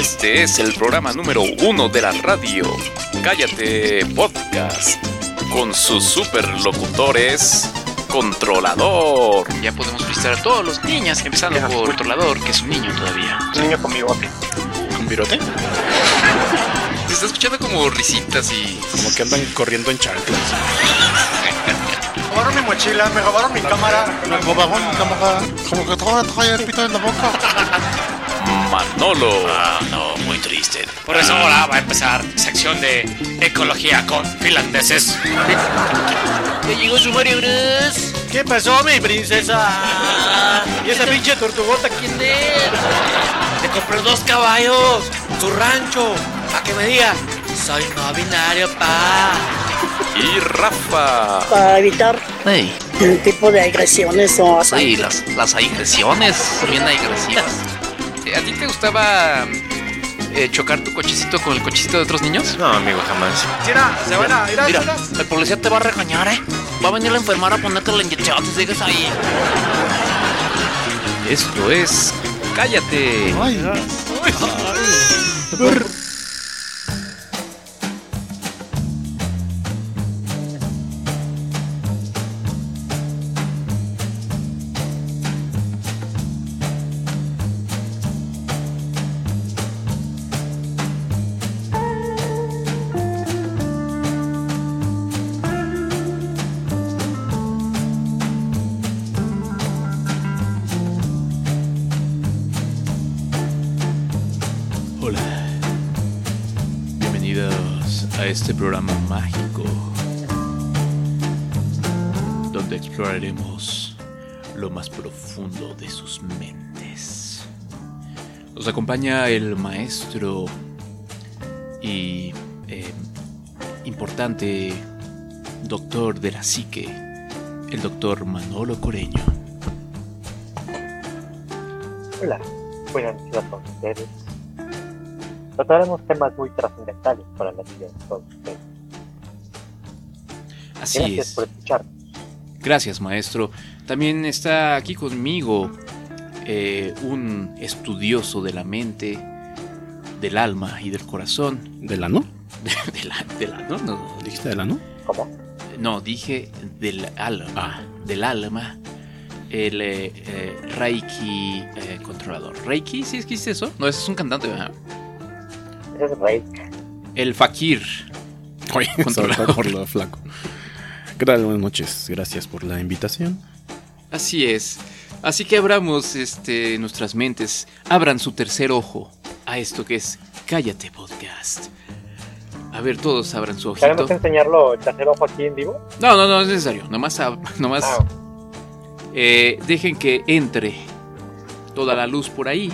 Este es el programa número uno de la radio, Cállate Podcast, con sus superlocutores, Controlador. Ya podemos visitar a todos los niños, empezando Ya, por. Controlador, que es un niño todavía. Un niño con bigote. ¿Con virote? Se está escuchando como risitas y... Como que andan corriendo en chanclas. Me robaron mi mochila, me robaron mi cámara. Me robaron la cámara. Como que todo trae el pito en la boca. Manolo. Ah, no, muy triste. Por eso ahora va a empezar sección de ecología con finlandeses. Ya llegó su Mario Bros. ¿Qué pasó, mi princesa? ¿Y esa pinche tortugota quién es? Le compré dos caballos, su rancho, para que me diga, soy no binario, pa. Y Rafa. para evitar Hey, el tipo de agresiones o sí, las, las agresiones son bien agresivas. ¿A ti te gustaba eh, chocar tu cochecito con el cochecito de otros niños? No, amigo, jamás. Mira, se van a ir a Mira, el policía te va a regañar, ¿eh? Va a venir la enfermera a ponerte la inyección si sigues ahí. Esto es Cállate. Hola. Programa mágico donde exploraremos lo más profundo de sus mentes. Nos acompaña el maestro y eh, importante doctor de la psique, el doctor Manolo Coreño. Hola, buenas noches a todos ustedes. Trataremos temas muy trascendentales para la vida de todos ustedes. Así Gracias es. por escuchar. Gracias, maestro. También está aquí conmigo eh, un estudioso de la mente, del alma y del corazón. ¿Del ano? De, de la, de la- no, no, ¿Dijiste del ano? ¿Cómo? no, dije del alma. Del alma. El eh, eh, Reiki eh, controlador. ¿Reiki? ¿Sí existe eso? No, ese es un cantante, es. El Fakir. Oye, por lo flaco. ¿Qué tal? Buenas noches. Gracias por la invitación. Así es. Así que abramos este, nuestras mentes, abran su tercer ojo a esto que es Cállate Podcast. A ver, todos abran su ojito. ¿Queremos enseñarlo el tercer ojo aquí en vivo? No, no, no es necesario. Nomás, nomás Ah, eh, dejen que entre toda la luz por ahí.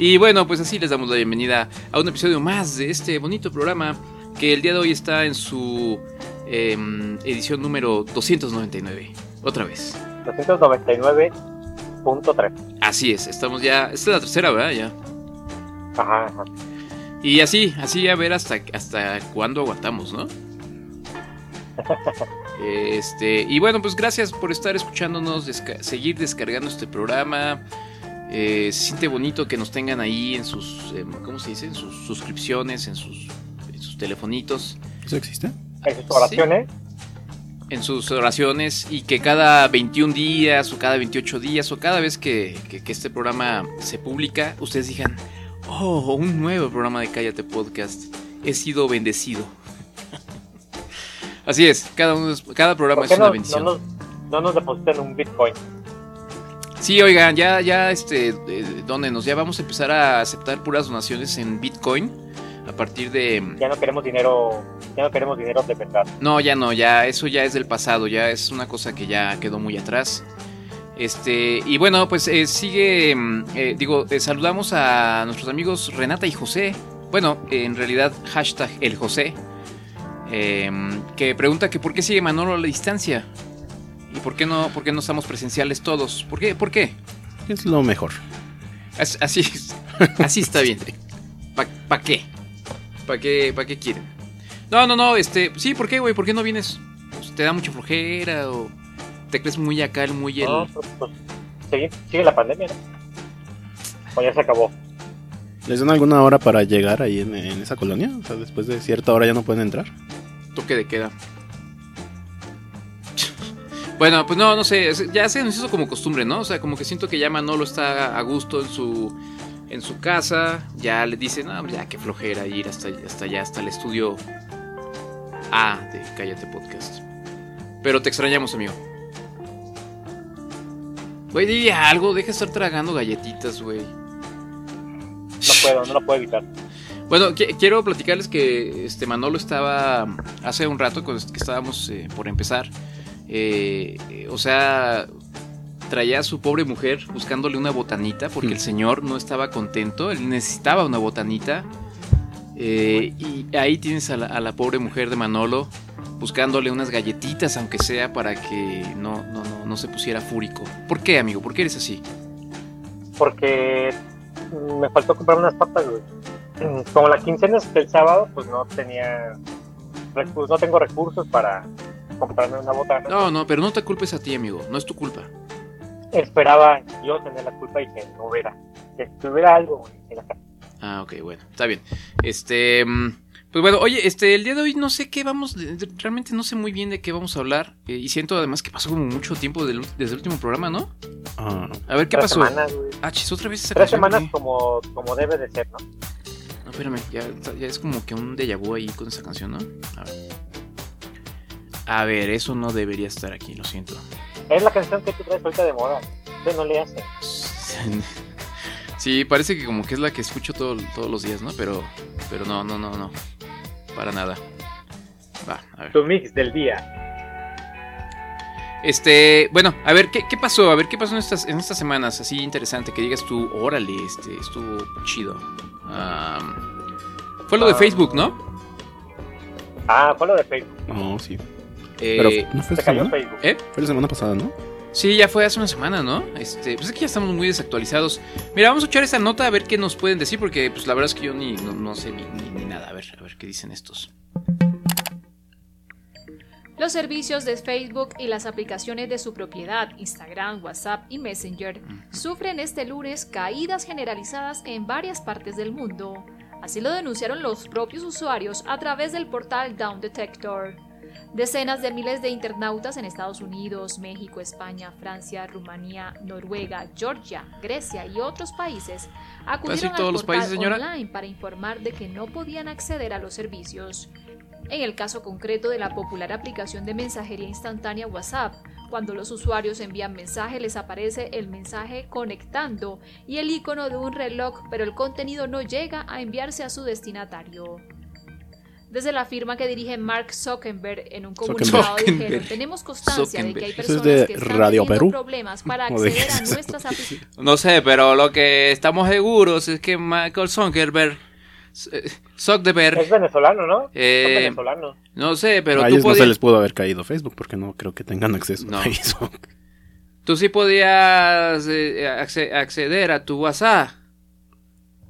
Y bueno, pues así les damos la bienvenida a un episodio más de este bonito programa que el día de hoy está en su em, edición número 299. Otra vez. 299.3. Así es, estamos ya. Esta es la tercera, ¿verdad? Ya. Ajá, ajá. Y así, así a ver hasta, hasta cuándo aguantamos, ¿no? Este, y bueno, pues gracias por estar escuchándonos, desca- seguir descargando este programa. Eh, se siente bonito que nos tengan ahí en sus, em, ¿cómo se dice? En sus suscripciones, en sus, en sus telefonitos, ¿Eso existe? En sus oraciones, en sus oraciones y que cada 21 días o cada 28 días o cada vez que, que- que este programa se publica, ustedes digan, oh, un nuevo programa de Cállate Podcast, he sido bendecido. Así es, cada, uno es- cada programa ¿por es una bendición. no nos, no nos depositan un Bitcoin? Sí, oigan, ya, ya, este, eh, dónenos, ya vamos a empezar a aceptar puras donaciones en Bitcoin a partir de... Ya no queremos dinero, ya no queremos dinero de verdad. No, ya no, ya eso ya es del pasado, ya es una cosa que ya quedó muy atrás. Este, y bueno, pues eh, sigue, mm, eh, digo, eh, saludamos a nuestros amigos Renata y José. Bueno, en realidad, hashtag el José, eh, que pregunta que por qué sigue Manolo a la distancia. ¿Y por qué no, por qué no estamos presenciales todos? ¿Por qué? ¿Por qué? Es lo mejor. As- Así, así está bien. ¿Para pa qué? ¿Para qué, pa qué quieren? No, no, no, este, sí, ¿por qué, güey? ¿Por qué no vienes? Pues, ¿Te da mucha flojera o te crees muy acá, el muy el... No, pues, pues, sigue, sigue la pandemia, ¿no? O ya se acabó. ¿Les dan alguna hora para llegar ahí en, en esa colonia? O sea, después de cierta hora ya no pueden entrar. Toque de queda. Bueno, pues no, no sé, ya se nos hizo como costumbre, ¿no? O sea, como que siento que ya Manolo está a gusto en su en su casa, ya le dicen, no, ya qué flojera ir hasta, hasta allá, hasta el estudio A de Cállate Podcast. Pero te extrañamos, amigo. Güey, di algo, deja de estar tragando galletitas, güey. No puedo, no lo puedo evitar. Bueno, qui- quiero platicarles que este Manolo estaba hace un rato cuando que estábamos eh, por empezar. Eh, eh, o sea, traía a su pobre mujer buscándole una botanita porque Mm. el señor no estaba contento, él necesitaba una botanita. eh, y ahí tienes a la, a la pobre mujer de Manolo buscándole unas galletitas, aunque sea para que no, no, no, no se pusiera fúrico. ¿Por qué, amigo? ¿Por qué eres así? Porque mm, me faltó comprar unas papas, güey. Mm, Como la quincena es del sábado, pues no tenía. No tengo recursos para comprarme una botana. No, no, pero no te culpes a ti, amigo. No es tu culpa. Esperaba yo tener la culpa y que no hubiera. Que tuviera algo, güey, en la casa. Ah, ok, bueno, está bien. Este, mm, pues bueno, oye, este, el día de hoy no sé qué vamos, realmente no sé muy bien de qué vamos a hablar. eh, y siento además que pasó como mucho tiempo del- desde el último programa, ¿no? Ah, A ver, ¿qué Tres pasó? semanas, güey. Ah, chis, otra vez esa Tres canción, semanas ¿qué? como, como debe de ser, ¿no? No, espérame, ya, ya es como que un déjà vu ahí con esa canción, ¿no? A ver. A ver, eso no debería estar aquí, lo siento. Es la canción que tú traes ahorita de moda. Usted no le hace. Sí, parece que como que es la que escucho todo- todos los días, ¿no? Pero, pero no, no, no, no. Para nada. Va, a ver. Tu mix del día. Este, bueno, a ver, ¿qué, qué pasó? A ver, ¿qué pasó en estas, en estas semanas? Así interesante, que digas tú, órale, este, estuvo chido. Fue lo de Ah. Facebook, ¿no? Ah, fue lo de Facebook. no, sí. Eh, Pero no fue Se cayó semana. Facebook. ¿Eh? Fue la semana pasada, ¿no? Sí, ya fue hace una semana, ¿no? Este, pues es que ya estamos muy desactualizados. Mira, vamos a echar esta nota a ver qué nos pueden decir, porque pues la verdad es que yo ni no, no sé ni, ni- ni nada. A ver, a ver qué dicen estos. Los servicios de Facebook y las aplicaciones de su propiedad, Instagram, WhatsApp y Messenger, sufren este lunes caídas generalizadas en varias partes del mundo. Así lo denunciaron los propios usuarios a través del portal Down Detector. Decenas de miles de internautas en Estados Unidos, México, España, Francia, Rumanía, Noruega, Georgia, Grecia y otros países acudieron todos al los portal países, señora? online para informar de que no podían acceder a los servicios. En el caso concreto de la popular aplicación de mensajería instantánea WhatsApp, cuando los usuarios envían mensaje les aparece el mensaje conectando y el icono de un reloj, pero el contenido no llega a enviarse a su destinatario. Desde la firma que dirige Mark Zuckerberg en un comunicado dijeron, tenemos constancia de que hay es personas de que están Radio teniendo Perú. problemas para ¿O de acceder a es? nuestras aplicaciones. No sé, pero lo que estamos seguros es que Michael Zuckerberg, eh, Zuckerberg, Es venezolano, ¿no? Eh, no sé, pero a tú ellos no se les pudo haber caído Facebook porque no creo que tengan acceso No. a Facebook. tú sí podías eh, acce- acceder a tu WhatsApp,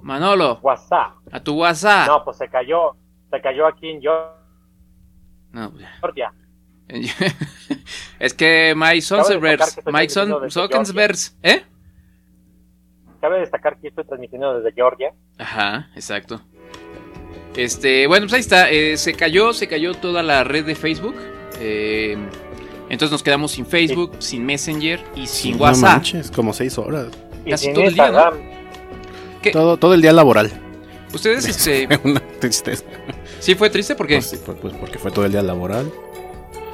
Manolo, WhatsApp. a tu WhatsApp. No, pues se cayó. Se cayó aquí en No, Georgia. es que Mike estoy Mike Son- transmitiendo desde Zuckerberg, ¿eh? Cabe destacar que estoy transmitiendo desde Georgia. Ajá, exacto. Este, bueno, pues ahí está. eh, se cayó, se cayó toda la red de Facebook. eh, entonces nos quedamos sin Facebook, sin Messenger y sin No WhatsApp. manches, como seis horas. Y Casi todo el día, ¿no? Todo, todo el día laboral. Ustedes, este, Una tristeza. Sí fue triste porque, Pues sí, pues, pues, porque fue todo el día laboral.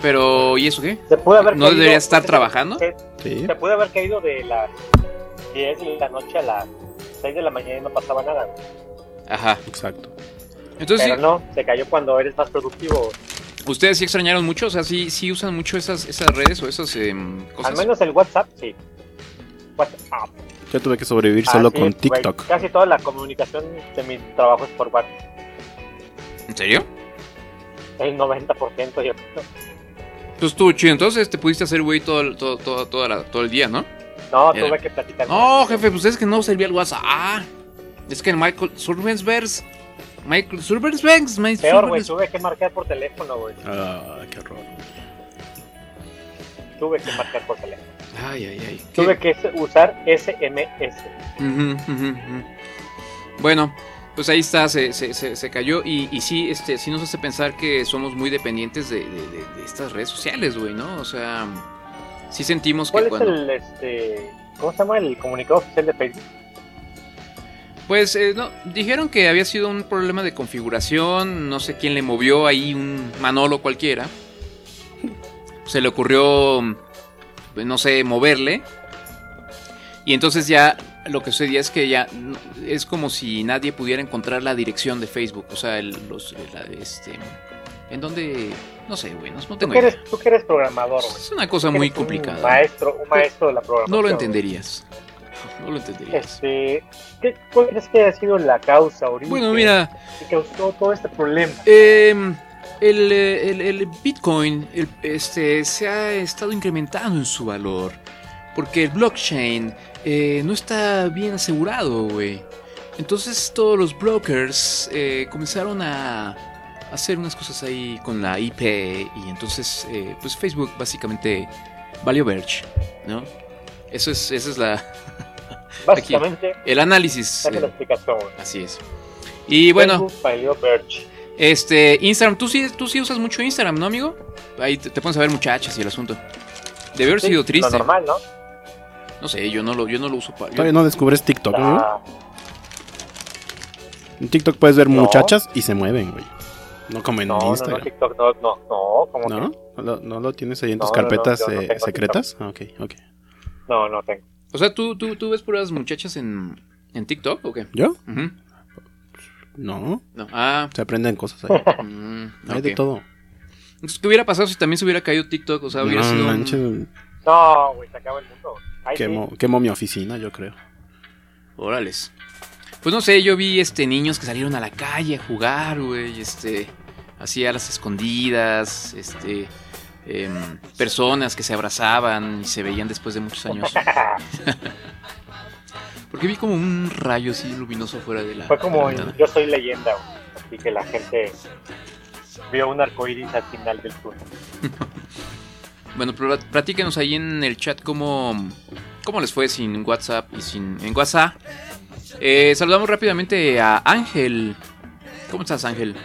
pero ¿y eso qué? Se pudo haber ¿No caído- debería estar trabajando? Se, Sí. se pudo haber caído de las 10 de la noche a las 6 de la mañana y no pasaba nada. Ajá. Exacto. Entonces, Pero no, se cayó cuando eres más productivo. sí, ustedes sí extrañaron mucho, o sea, sí, sí usan mucho esas, esas redes o esas em, cosas. Al menos el WhatsApp, sí. WhatsApp. Yo tuve que sobrevivir solo Así con. TikTok. Casi toda la comunicación de mi trabajo es por WhatsApp. ¿En serio? El 90% yo creo. Pues estuvo chido. Entonces te pudiste hacer güey todo, el- todo, todo, toda la- todo el día, ¿no? No, Era. tuve que platicar. No, con- jefe, pues es que no servía el WhatsApp. Ah, es que el Michael Survensberg. Michael Survensberg. Peor, güey, tuve que marcar por teléfono, güey. Ah, qué horror. Tuve que marcar por teléfono. Ay, ay, ay. Tuve que usar SMS. Ujú, ujú, ujú. Bueno, pues ahí está, se, se, se, se cayó y, y sí, este, sí nos hace pensar que somos muy dependientes de, de- de- de estas redes sociales, güey, ¿no? O sea, sí sentimos que ¿Cuál es cuando... el, este, cómo se llama el comunicado oficial de Facebook? Pues eh, no, dijeron que había sido un problema de configuración, no sé quién le movió ahí un Manolo cualquiera. Se le ocurrió, no sé, moverle. Y entonces ya lo que sucedía es que ya es como si nadie pudiera encontrar la dirección de Facebook. O sea, el- los, la- este, en donde, no sé, güey, no, Tú tengo que idea. eres, tú que eres programador, güey. Es una cosa muy eres un complicada. maestro, un maestro de la programación. No lo entenderías. No lo entenderías. Este, ¿qué, ¿Cuál crees que ha sido la causa ahorita? Bueno, mira, Que causó todo este problema. Eh, el, el- el Bitcoin el- este, se ha estado incrementando en su valor. Porque el blockchain eh, no está bien asegurado, güey. Entonces todos los brokers eh, comenzaron a hacer unas cosas ahí con la IP. Y entonces, eh, pues Facebook básicamente valió verge, ¿no? Eso es, esa es la... Básicamente, aquí, el análisis. la eh, explicación. así es. Y bueno... Facebook valió Verge. Este, Instagram, tú sí, tú sí usas mucho Instagram, ¿no, amigo? Ahí te, te pones a ver muchachas y el asunto. Debe haber Sí, sido triste. Lo normal, ¿no? No sé, yo no lo, yo no lo uso para. Todavía no descubres TikTok. Ah, En TikTok puedes ver No. muchachas y se mueven, güey. No como en no, no, no, Instagram. TikTok, no, no, no, como ¿No? que ¿No lo, no lo tienes ahí en tus No, no, no, carpetas no eh, secretas? Ah, ok, ok. no, no tengo. O sea, ¿tú, tú, tú ves puras muchachas en, en TikTok o qué? ¿Yo? No. No. Ah, Se aprenden cosas ahí. mm, Hay de todo. Entonces, ¿qué hubiera pasado si también se hubiera caído TikTok? O sea, hubiera No sido. un- No, güey, se acaba el mundo. Quemo, quemo mi oficina, yo creo. Órales. Pues no sé, yo vi este niños que salieron a la calle a jugar, güey, este, así a las escondidas, este, em, personas que se abrazaban y se veían después de muchos años. Porque vi como un rayo así luminoso fuera de la. Fue como en. Yo Soy Leyenda, güey. Así que la gente vio un arcoíris al final del túnel. Bueno, platíquenos ahí en el chat cómo, cómo les fue sin WhatsApp y sin en WhatsApp. Eh, saludamos rápidamente a Ángel. ¿Cómo estás, Ángel?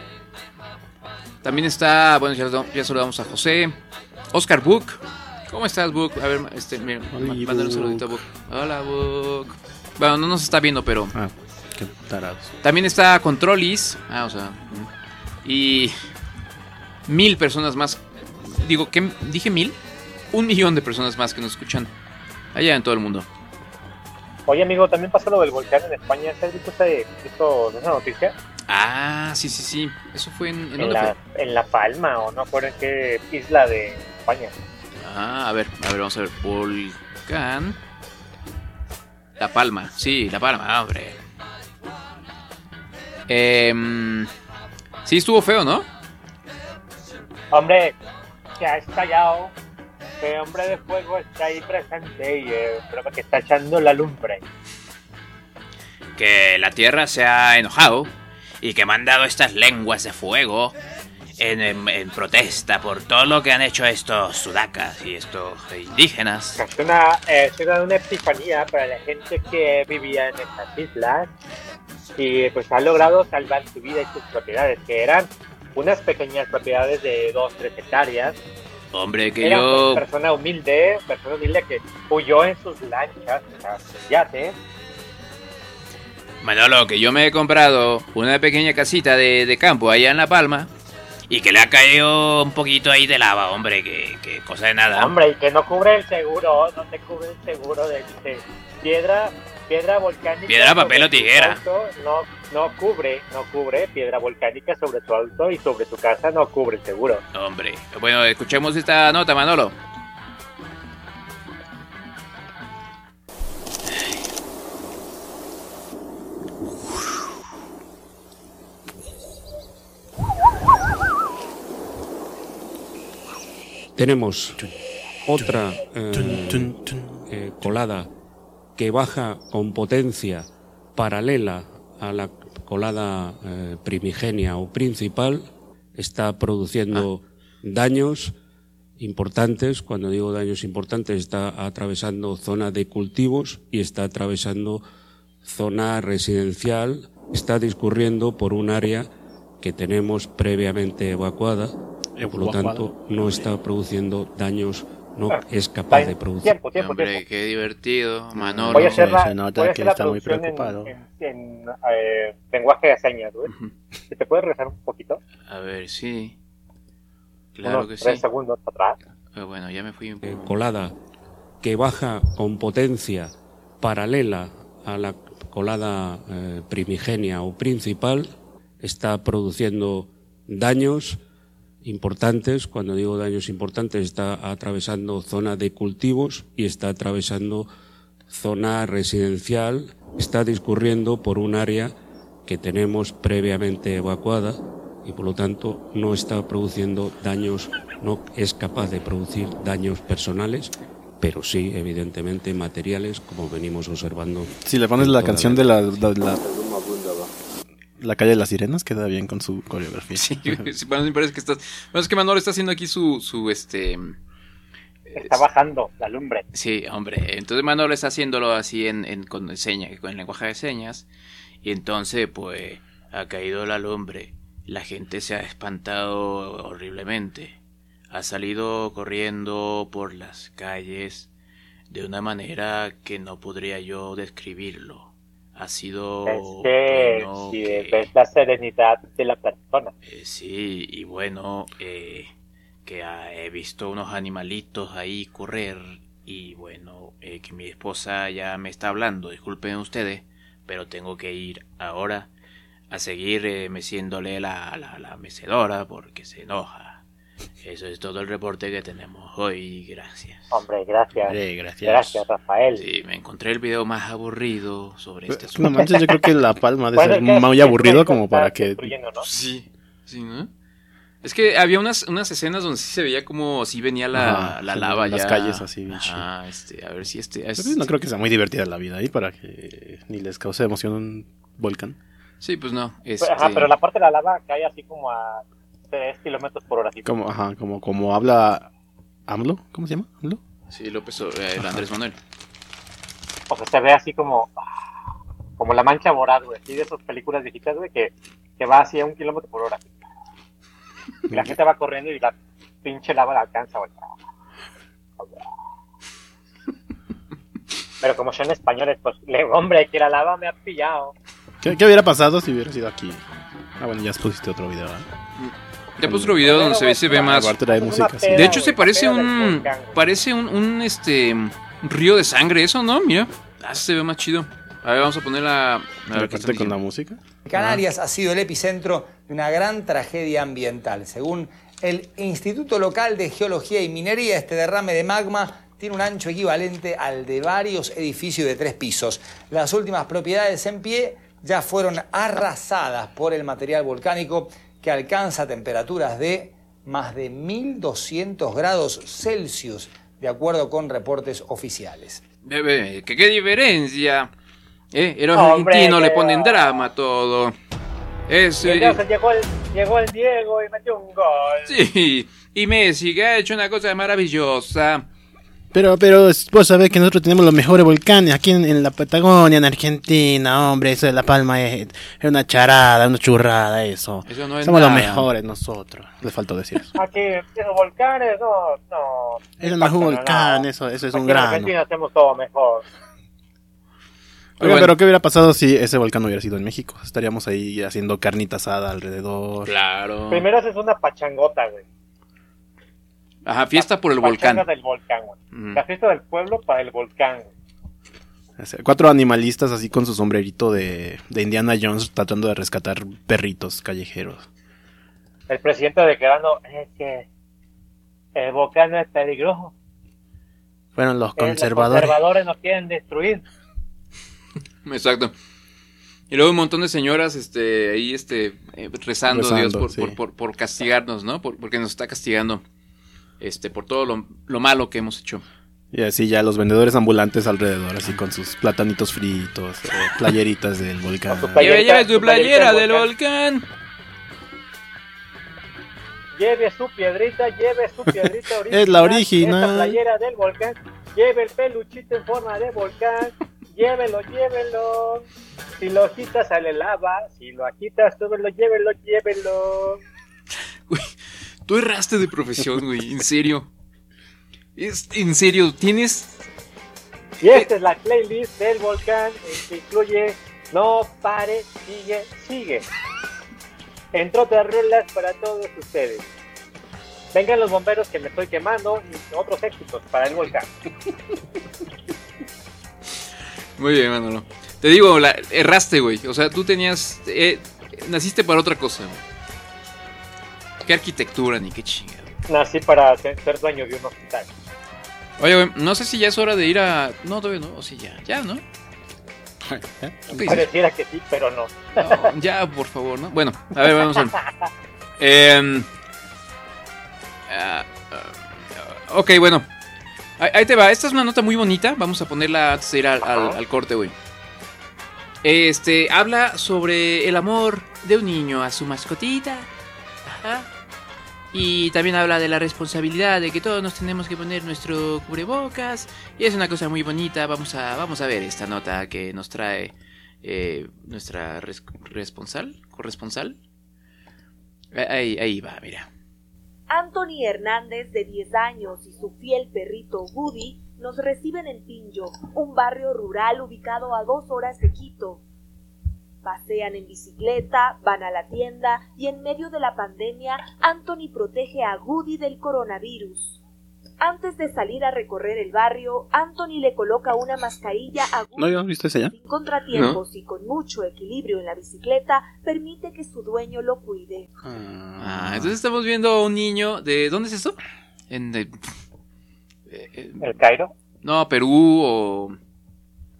También está, bueno, ya, ya saludamos a José. Oscar Book. ¿Cómo estás, Book? A ver, este, mira, mándale un saludito a Book. Hola, Book. Bueno, no nos está viendo, pero Ah, qué tarados. también está Controlis. Ah, o sea. mm. Y mil personas más. Digo, ¿qué? ¿Dije mil? Un millón de personas más que nos escuchan allá en todo el mundo. Oye, amigo, también pasó lo del volcán en España. ¿Has visto ese- visto esa noticia? Ah, sí, sí, sí. Eso fue en. ¿en En dónde la, fue? en La Palma, o no acuerdo en qué isla de España. Ah, a ver, a ver, vamos a ver. Volcán. La Palma. Sí, La Palma, hombre. Em, sí, estuvo feo, ¿no? Hombre, que ha estallado. Que hombre de fuego está ahí presente y eh, creo que está echando la lumbre. que la Tierra se ha enojado y que me han dado estas lenguas de fuego en, en- en protesta por todo lo que han hecho estos sudacas y estos indígenas. Es una, eh, es una, una epifanía para la gente que vivía en estas islas y pues ha logrado salvar su vida y sus propiedades, que eran unas pequeñas propiedades de 2-3 hectáreas. Hombre, que Era yo... persona humilde, persona humilde que huyó en sus lanchas, o sea, sus yates. Manolo, que yo me he comprado una pequeña casita de, de campo allá en La Palma y que le ha caído un poquito ahí de lava, hombre, que, que cosa de nada. Hombre, y que no cubre el seguro, no te cubre el seguro de, de piedra, piedra volcánica. Piedra, papel o tijera. no, no cubre, no cubre piedra volcánica sobre tu auto y sobre tu casa no cubre seguro. Hombre, bueno, escuchemos esta nota, Manolo. Tenemos otra eh, eh, colada que baja con potencia paralela a la colada eh, primigenia o principal, está produciendo daños importantes, cuando digo daños importantes, está atravesando zona de cultivos y está atravesando zona residencial, está discurriendo por un área que tenemos previamente evacuada, por lo tanto no está produciendo daños, no es capaz de producir. Tiempo, tiempo, Hombre, tiempo. qué divertido, Manolo. Voy a hacer la, se nota voy a que hacer la está muy traducción en- preocupado. En, en, eh, lenguaje de señas. Si ¿Te puedes regresar un poquito? A ver, sí. Claro Unos que sí. tres segundos atrás. Pero bueno, ya me fui un eh, poco. colada que baja con potencia paralela a la colada eh, primigenia o principal está produciendo daños importantes. Cuando digo daños importantes, está atravesando zona de cultivos y está atravesando zona residencial. Está discurriendo por un área que tenemos previamente evacuada y por lo tanto no está produciendo daños, no es capaz de producir daños personales, pero sí, evidentemente, materiales, como venimos observando. Si le pones la canción de la, la, la, la calle de las sirenas, queda bien con su coreografía. Sí, sí, bueno, me parece que estás. Bueno, es que Manolo está haciendo aquí su, su este. Está bajando la lumbre. Sí, hombre. Entonces Manolo está haciéndolo así en, en con seña, con el lenguaje de señas. Y entonces, pues, ha caído la lumbre. La gente se ha espantado horriblemente. Ha salido corriendo por las calles de una manera que no podría yo describirlo. Ha sido Es que bueno, si que- ves la serenidad de la persona. eh, sí, y bueno, eh, que ah, he visto unos animalitos ahí correr y bueno, eh, que mi esposa ya me está hablando, disculpen ustedes, pero tengo que ir ahora a seguir eh, meciéndole la, la, la mecedora porque se enoja. Eso es todo el reporte que tenemos hoy, gracias. Hombre, gracias. Eh, gracias. Gracias, Rafael. Sí, me encontré el video más aburrido sobre este No asunto. manches, yo creo que La Palma de Bueno, ser muy es aburrido como para que... ¿no? Sí, sí, ¿no? Es que había unas, unas escenas donde sí se veía como si venía la, Ajá, la lava las ya. calles así, bien Ajá, este, a ver si este... No creo que sea muy divertida la vida ahí para que ni les cause emoción un volcán. Sí, pues no. Este... Ajá, pero la parte de la lava cae así como a 3 kilómetros por hora. Como, ajá, como, como habla AMLO, ¿cómo se llama? ¿AMLO? Sí, López, eh, el Andrés Manuel. O sea, se ve así como como la mancha voraz, güey. Así de esas películas viejitas, güey, que, que va así a un kilómetro por hora. Y la gente va corriendo y la pinche lava la alcanza, güey. Pero como son españoles, pues, le, hombre, que la lava me ha pillado. ¿Qué, qué hubiera pasado si hubiera sido aquí? Ah, bueno, ya pusiste otro video. ¿eh? Ya puse otro video donde se ve, se ve más... De hecho, se parece un... Parece un, un, este... un río de sangre, eso, ¿no? Mira. Ah, se ve más chido. A ver, vamos a poner la... A ver, ¿qué Aparte están con la música. Canarias ha sido el epicentro de una gran tragedia ambiental. Según el Instituto Local de Geología y Minería, este derrame de magma tiene un ancho equivalente al de varios edificios de tres pisos. Las últimas propiedades en pie ya fueron arrasadas por el material volcánico que alcanza temperaturas de más de 1200 grados Celsius, de acuerdo con reportes oficiales. Bebé, ¿qué, qué diferencia? Eh, los Hombre, argentinos le que- ponen drama a todo. Eso, Y entonces llegó el, llegó el Diego y metió un gol. sí, y Messi que ha hecho una cosa maravillosa. Pero, pero vos sabés que nosotros tenemos los mejores volcanes aquí en, en la Patagonia, en Argentina, hombre, eso de La Palma es, es una charada, una churrada, eso. Eso no es Somos los mejores nosotros. Le faltó decir eso. Aquí, esos volcanes, no, no. Eso no es un volcán, nada. eso, eso es Aquí un en grano. Argentina hacemos todo mejor. Oiga, bueno. pero ¿qué hubiera pasado si ese volcán hubiera sido en México? Estaríamos ahí haciendo carnita asada alrededor. Claro. Primero haces una pachangota, güey. Ajá, fiesta por el volcán. del volcán, güey. La fiesta del pueblo para el volcán. güey. O sea, Cuatro animalistas así con su sombrerito de, de Indiana Jones tratando de rescatar perritos callejeros. El presidente declarando es que el volcán no es peligroso. Fueron los Eh, Los conservadores. conservadores nos quieren destruir. Exacto. Y luego un montón de señoras este, ahí este, eh, rezando, a Dios por, sí. por, por, por castigarnos, ¿no? Por- porque nos está castigando este, por todo lo, lo malo que hemos hecho. Y así ya los vendedores ambulantes alrededor, así con sus platanitos fritos, eh, playeritas del volcán. Su Lleve, lleve playerita playera del del volcán. Lleve su piedrita, lleve su piedrita original. Es la original. Esta playera del volcán. Lleve el peluchito en forma de volcán. Llévelo, llévelo. Si lo agitas, sale lava. Si lo agitas, súbelo, llévelo, llévelo. Tú erraste de profesión, güey, en serio. Es, en serio, tienes. Y esta es la playlist del volcán eh, que incluye No pare, sigue, sigue. Entró de rolas para todos ustedes. Vengan los bomberos que me estoy quemando y otros éxitos para el volcán. Muy bien, Manolo. Te digo, la, erraste, güey. O sea, tú tenías. eh, naciste para otra cosa, güey. Qué arquitectura, ni qué chingada. Nací para ser, ser dueño de un hospital. Oye, güey, no sé si ya es hora de ir a. No, todavía no. O sí, ya. Ya, ¿no? Pareciera que sí, pero no. No, ya, por favor, ¿no? Bueno, a ver, vamos a ver. Em, ah, ah, ok, bueno. Ahí, ahí te va. Esta es una nota muy bonita. Vamos a ponerla antes de ir al, al- al corte, güey. Este, habla sobre el amor de un niño a su mascotita. Ajá. Y también habla de la responsabilidad de que todos nos tenemos que poner nuestro cubrebocas. Y es una cosa muy bonita. Vamos a, vamos a ver esta nota que nos trae eh, nuestra res- responsal, corresponsal. Eh, Ahí, ahí va, mira. Anthony Hernández, de 10 años, y su fiel perrito Woody nos reciben en Pinjo, un barrio rural ubicado a dos horas de Quito. Pasean en bicicleta, van a la tienda y en medio de la pandemia, Anthony protege a Woody del coronavirus. Antes de salir a recorrer el barrio, Anthony le coloca una mascarilla a Woody ¿No visto ese ya? sin contratiempos y con mucho equilibrio en la bicicleta, permite que su dueño lo cuide. Ah, entonces estamos viendo a un niño de... ¿Dónde es esto? En... eh, eh, ¿El Cairo? No, Perú o,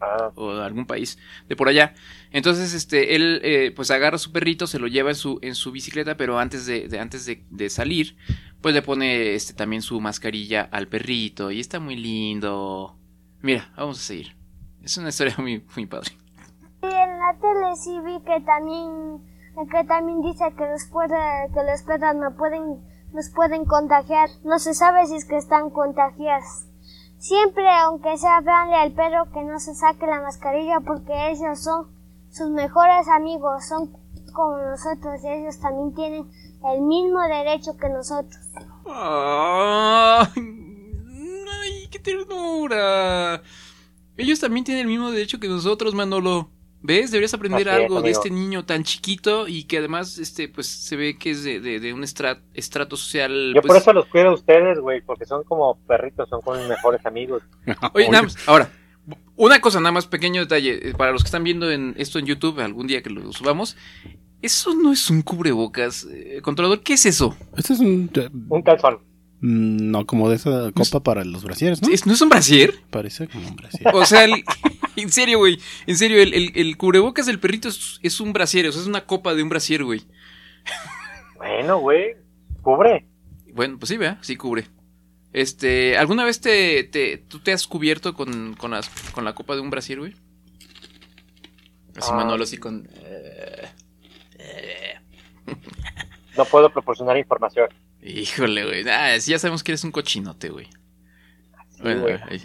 Ah, o algún país de por allá. Entonces, este, él eh, pues agarra a su perrito, se lo lleva en su, en su bicicleta, pero antes de, de- antes de, de salir, pues le pone este también su mascarilla al perrito y está muy lindo. Mira, vamos a seguir. Es una historia muy, muy padre. Y en la tele sí vi que también que también dice que los puede, que los perros no pueden nos pueden contagiar. No se sabe si es que están contagiados. Siempre, aunque sea veanle al perro que no se saque la mascarilla porque ellos son sus mejores amigos, son como nosotros y ellos también tienen el mismo derecho que nosotros. ¡Ay, qué ternura! Ellos también tienen el mismo derecho que nosotros, Manolo. ¿Ves? Deberías aprender Así es, algo de este niño tan chiquito y que además, este, pues, se ve que es de, de- de un estra- estrato social. Yo pues- por eso los cuido a ustedes, güey, porque son como perritos, son como mis mejores amigos. Oye, nada más, ahora, una cosa nada más, pequeño detalle, eh, para los que están viendo en esto en YouTube, algún día que lo subamos, eso no es un cubrebocas, eh, controlador, ¿qué es eso? Este es un... Un calzón. Mm, No, como de esa copa para los brasieres, ¿no? ¿Es- ¿No es un brasier? Parece como un brasier. O sea, el- en serio, güey, en serio, el, el- el cubrebocas del perrito es, es un brasier, o sea, es una copa de un brasier, güey. Bueno, güey, cubre. Bueno, pues sí, vea, sí cubre. Este, ¿alguna vez te, te, tú te has cubierto con, con, las, con la copa de un brasier, güey? Así Ah. Manolo, así con... No puedo proporcionar información. Híjole, güey. Ah, sí, ya sabemos que eres un cochinote, güey. Bueno, güey. ahí.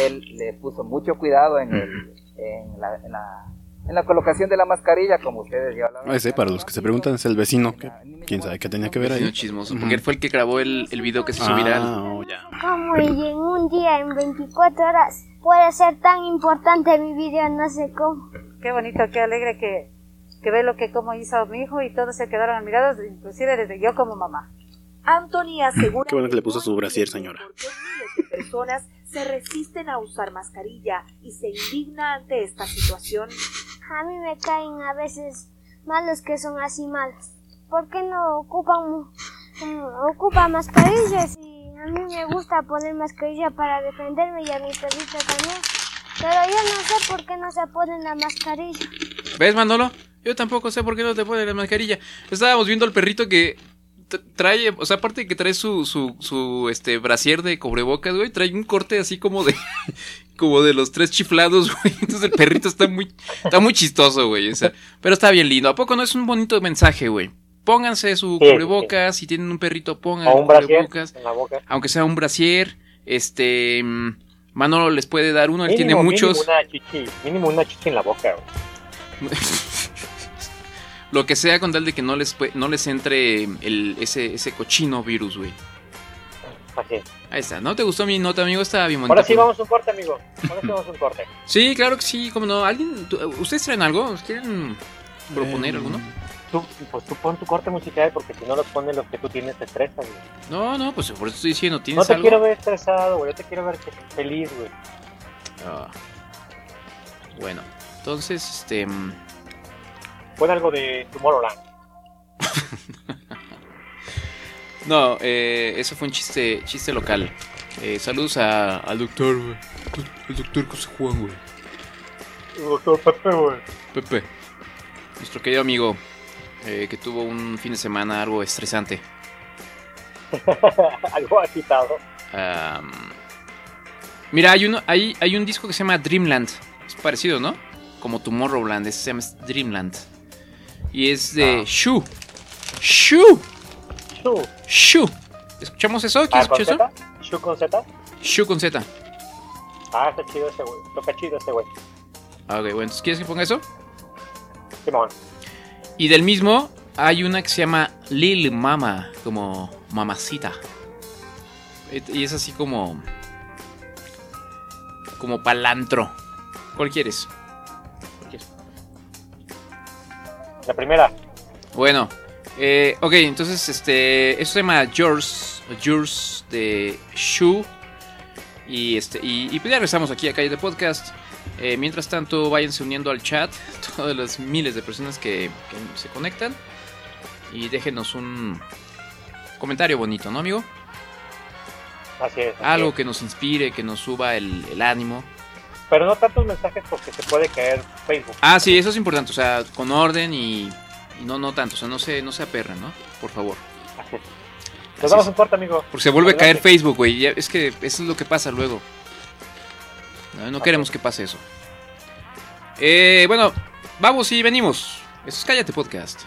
Él le puso mucho cuidado en, el- en, la, en, la, en la colocación de la mascarilla, como ustedes ya hablaron. Ese, para los que se preguntan, es el vecino. que ¿Quién sabe qué tenía que ver Vecino ahí? chismoso, porque él fue el que grabó el, el video que se hizo Ah, viral. oh, ya. Como y en un día, en 24 horas, puede ser tan importante mi video, no sé cómo. Qué bonito, qué alegre que, que ve lo que como hizo mi hijo y todos se quedaron admirados, inclusive desde yo como mamá. Anthony asegura Qué bueno que le puso su brasier, señora. miles de personas se resisten a usar mascarilla y se indigna ante esta situación. A mí me caen a veces malos que son así malos. ¿Por qué no ocupan, ocupan mascarillas? Y a mí me gusta poner mascarilla para defenderme y a mi perrito también. Pero yo no sé por qué no se ponen la mascarilla. ¿Ves, Manolo? Yo tampoco sé por qué no te pones la mascarilla. Estábamos viendo al perrito que trae, o sea, aparte de que trae su, su, su, este, brasier de cubrebocas, güey, trae un corte así como de, como de los tres chiflados, güey. Entonces el perrito está muy, está muy chistoso, güey. O sea, pero está bien lindo. ¿A poco no es un bonito mensaje, güey? pónganse su Sí, sí, cubrebocas, si tienen un perrito, pongan un cubrebocas, en la boca. aunque sea un brasier, este, Manolo les puede dar uno, él tiene muchos, Mínimo una chichi, mínimo una chichi en la boca, güey. lo que sea con tal de que no les, no les entre el, ese, ese cochino virus, güey. Así es. Ahí está, ¿no te gustó mi nota, amigo? Está bien bonito. Ahora sí vamos a un corte, amigo. Ahora sí vamos a un corte. Sí, claro que sí, como no. ¿Alguien, ¿Ustedes traen algo? ¿Quieren proponer Eh, alguno? Tú, pues tú pon tu corte musical porque si no los pones los que tú tienes te estresan, güey. No, no, pues por eso estoy diciendo, No ¿tienes te algo? quiero ver estresado, güey. Yo te quiero ver feliz, güey. Ah. Bueno, entonces, este... mm, Pon algo de Tomorrowland. No, eh, eso fue un chiste, chiste local. Eh, saludos a- al doctor, güey. El doctor José Juan, güey. Doctor Pepe, güey. Pepe. Nuestro querido amigo eh, que tuvo un fin de semana algo estresante. algo agitado. Mira, hay, uno, hay, hay un disco que se llama Dreamland. Es parecido, ¿no? Como Tomorrowland. Ese se llama Dreamland. Y es de Shu. Shu. Shu. Shu. ¿Escuchamos eso? Ah, ¿Quieres ¿con escuchar eso? ¿Shu con Z? Shu con Z. Ah, está chido ese, güey. Toca chido ese, güey. Ah, ok, bueno, entonces ¿quieres que ponga eso? Simón. Y del mismo hay una que se llama Lil Mama, como mamacita. Y es así como. como palantro. ¿Cuál quieres? ¿Cuál quieres? La primera. Bueno, eh, ok, entonces este. Esto se llama Yours. Yours de Shu. Y este. Y, y pues ya regresamos aquí a Calle de Podcast. Eh, mientras tanto, váyanse uniendo al chat. Todas las miles de personas que, que se conectan. Y déjenos un comentario bonito, ¿no, amigo? Así es. así Algo es. que nos inspire, que nos suba el, el ánimo. Pero no tantos mensajes porque se puede caer Facebook. Ah, sí, eso es importante. O sea, con orden y, y no, no tanto. O sea, no se, no se aperren, ¿no? Por favor. Así es. Nos vamos un corte, amigo. Porque se vuelve a caer. Facebook, güey. Es que eso es lo que pasa luego. No, no queremos que pase eso. Eh, bueno, vamos y venimos. Eso es Cállate Podcast.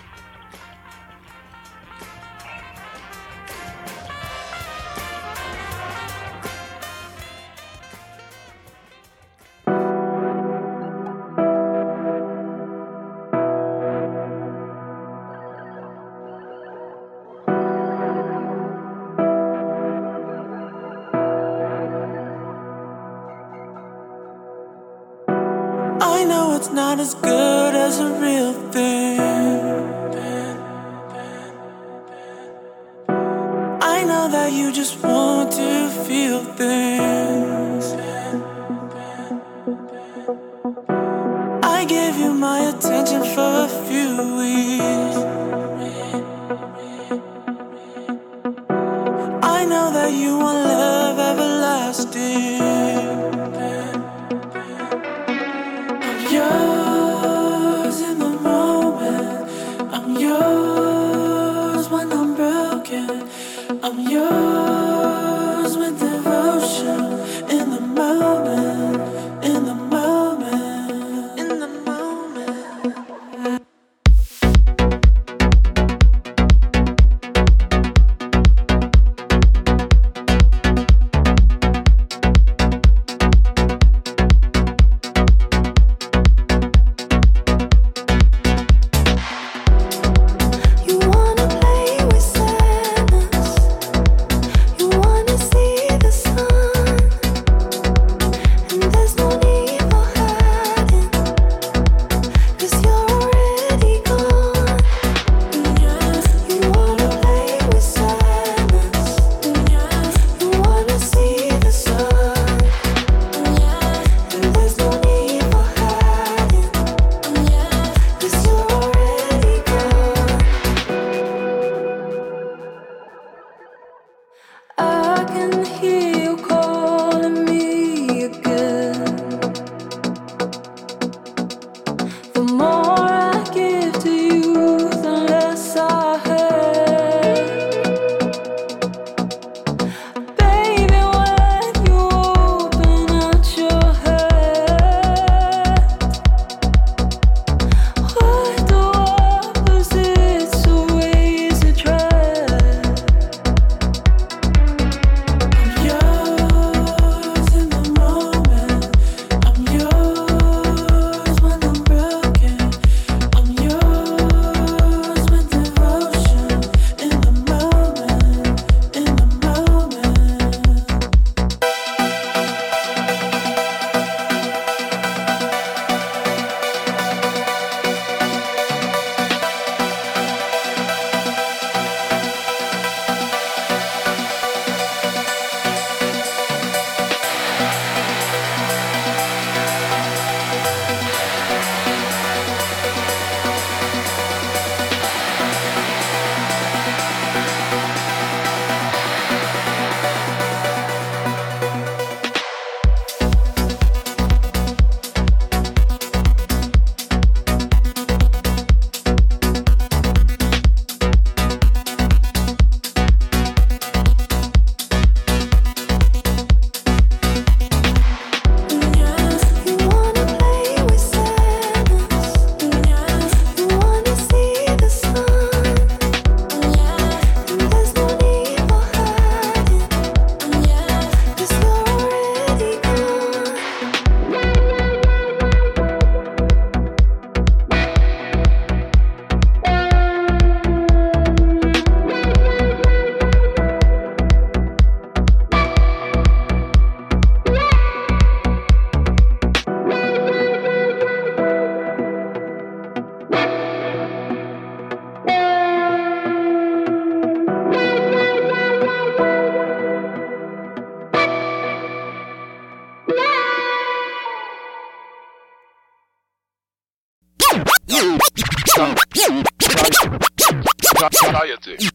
Cállate.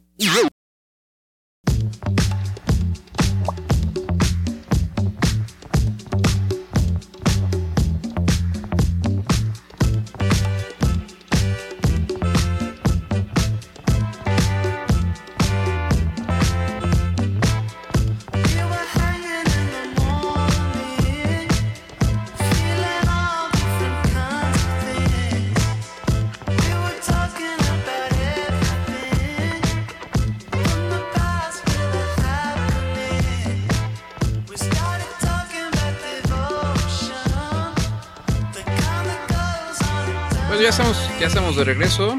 Ya estamos de regreso.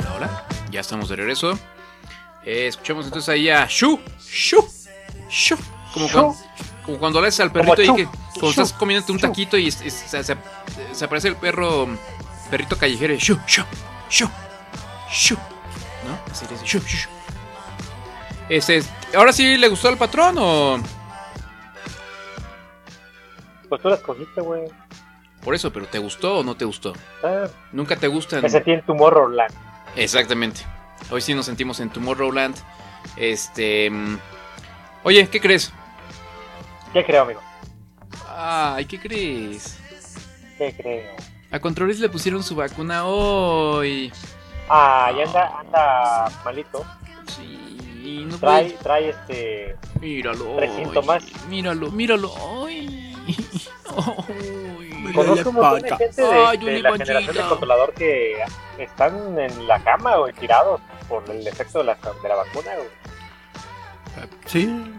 Hola, hola. Ya estamos de regreso. Eh, escuchamos entonces ahí a Shu, Shu, Shu. Como, cuando, como cuando le haces al perrito y Shu, que cuando estás comiéndote un taquito y es- es- se, aparece el perro, perrito callejero Shu, Shu, Shu, Shu. ¿No? Así le dice Shu, Shu. Este, ¿ahora sí le gustó al patrón o...? Pues tú la escogiste, güey. Por eso, pero ¿te gustó o no te gustó? Ah, Nunca te gustan. me sentí en Tomorrowland. Exactamente. Hoy sí nos sentimos en Tomorrowland. Este. mm, Oye, ¿qué crees? ¿Qué creo, amigo? Ay, ¿qué crees? ¿Qué creo? A Controles le pusieron su vacuna hoy. Ah, ya anda, anda malito. Sí, no Trae, puede- trae este. Míralo. Tres síntomas. Míralo, míralo. Ay. Conozco un montón de gente de, Ay, de la generación del controlador que están en la cama o tirados por el efecto de la, de la vacuna, güey. Sí,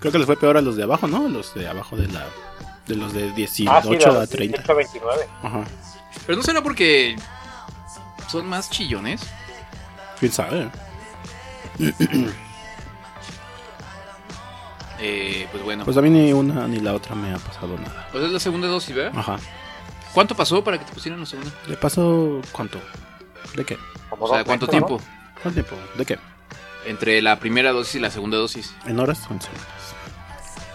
creo que les fue peor a los de abajo, ¿no? Los de abajo de la de los de 18 Ah, sí, de a los 30. 18 a 29. Ajá. Pero no será porque son más chillones. ¿Quién sabe? Eh, pues bueno. Pues a mí ni una ni la otra me ha pasado nada. Pues es la segunda dosis, ¿verdad? Ajá. ¿Cuánto pasó para que te pusieran la segunda? ¿Le pasó cuánto? ¿De qué? O sea, ¿cuánto tiempo? ¿Cuánto tiempo? ¿De qué? Entre la primera dosis y la segunda dosis. ¿En horas o en semanas?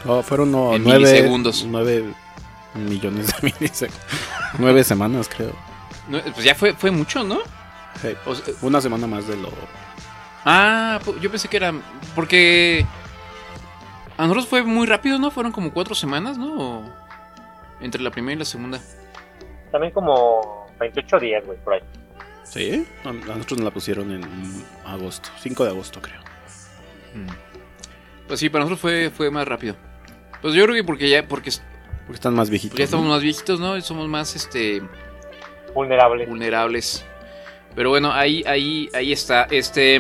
Oh, fueron no, En nueve, milisegundos. nueve millones de milisegundos. nueve semanas, creo. No, pues ya fue, fue mucho, ¿no? Sí. O sea, Una semana más de lo... ah, pu- yo pensé que era. Porque. A nosotros fue muy rápido, ¿no? Fueron como cuatro semanas, ¿no? O entre la primera y la segunda. También como 28 días, güey, por ahí. ¿Sí? A nosotros nos la pusieron en agosto. 5 de agosto, creo. Pues sí, para nosotros fue, fue más rápido. Pues yo creo que porque ya, porque, Porque están más viejitos. porque ya estamos ¿no? más viejitos, ¿no? Y somos más este Vulnerables. vulnerables. Pero bueno, ahí, ahí, ahí está. Este.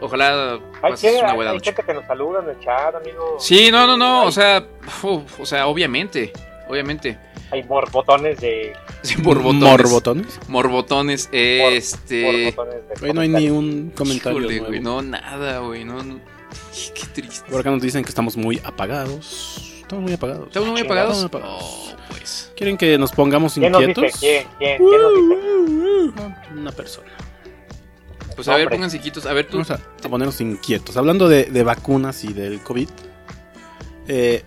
Ojalá Hay, pases que, una hay, buena hay noche. gente que nos saluda en el chat, amigo. Sí, no, no, no. Hay- O sea, uf, o sea, obviamente. Obviamente. Hay borbotones de. Sí, morbotones. ¿Morbotones? Morbotones. Este. borbotones de Hoy no hay ni un comentario Híjole, güey, no, nada, güey. No, no. Qué triste. Por acá nos dicen que estamos muy apagados. Estamos muy apagados. ¿Estamos muy apagados? estamos apagados. Oh, pues. ¿Quieren que nos pongamos ¿Quién nos inquietos? dice? ¿Quién? ¿Quién? ¿Quién nos dice? Una persona. Pues a ver, pónganse quietos. A ver, tú. Vamos a, a ponernos inquietos. Hablando de, de vacunas y del COVID, eh,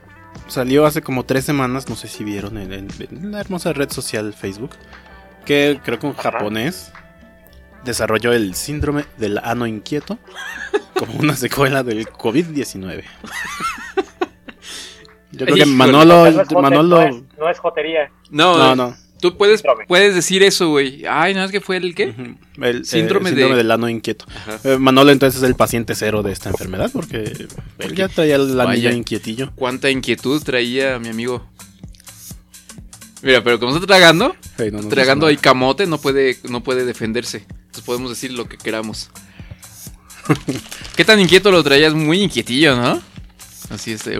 salió hace como tres semanas, no sé si vieron en, en- en la hermosa red social Facebook, que creo que un japonés desarrolló el síndrome del ano inquieto como una secuela del COVID-19. Yo creo que. Manolo, No es jote- Manolo, No es, no es jotería. No, no, no. Tú puedes, Síndrome. puedes decir eso, güey. Ay, no, es que fue el qué? El, eh, Síndrome el de- del ano inquieto. Eh, Manolo entonces es el paciente cero de esta enfermedad porque él ya traía el anillo inquietillo. Cuánta inquietud traía mi amigo. Mira, pero como está tragando, Sí, no, no tragando ahí camote, no puede, no puede defenderse. Entonces podemos decir lo que queramos. ¿Qué tan inquieto lo traías? Muy inquietillo, ¿no? Así este.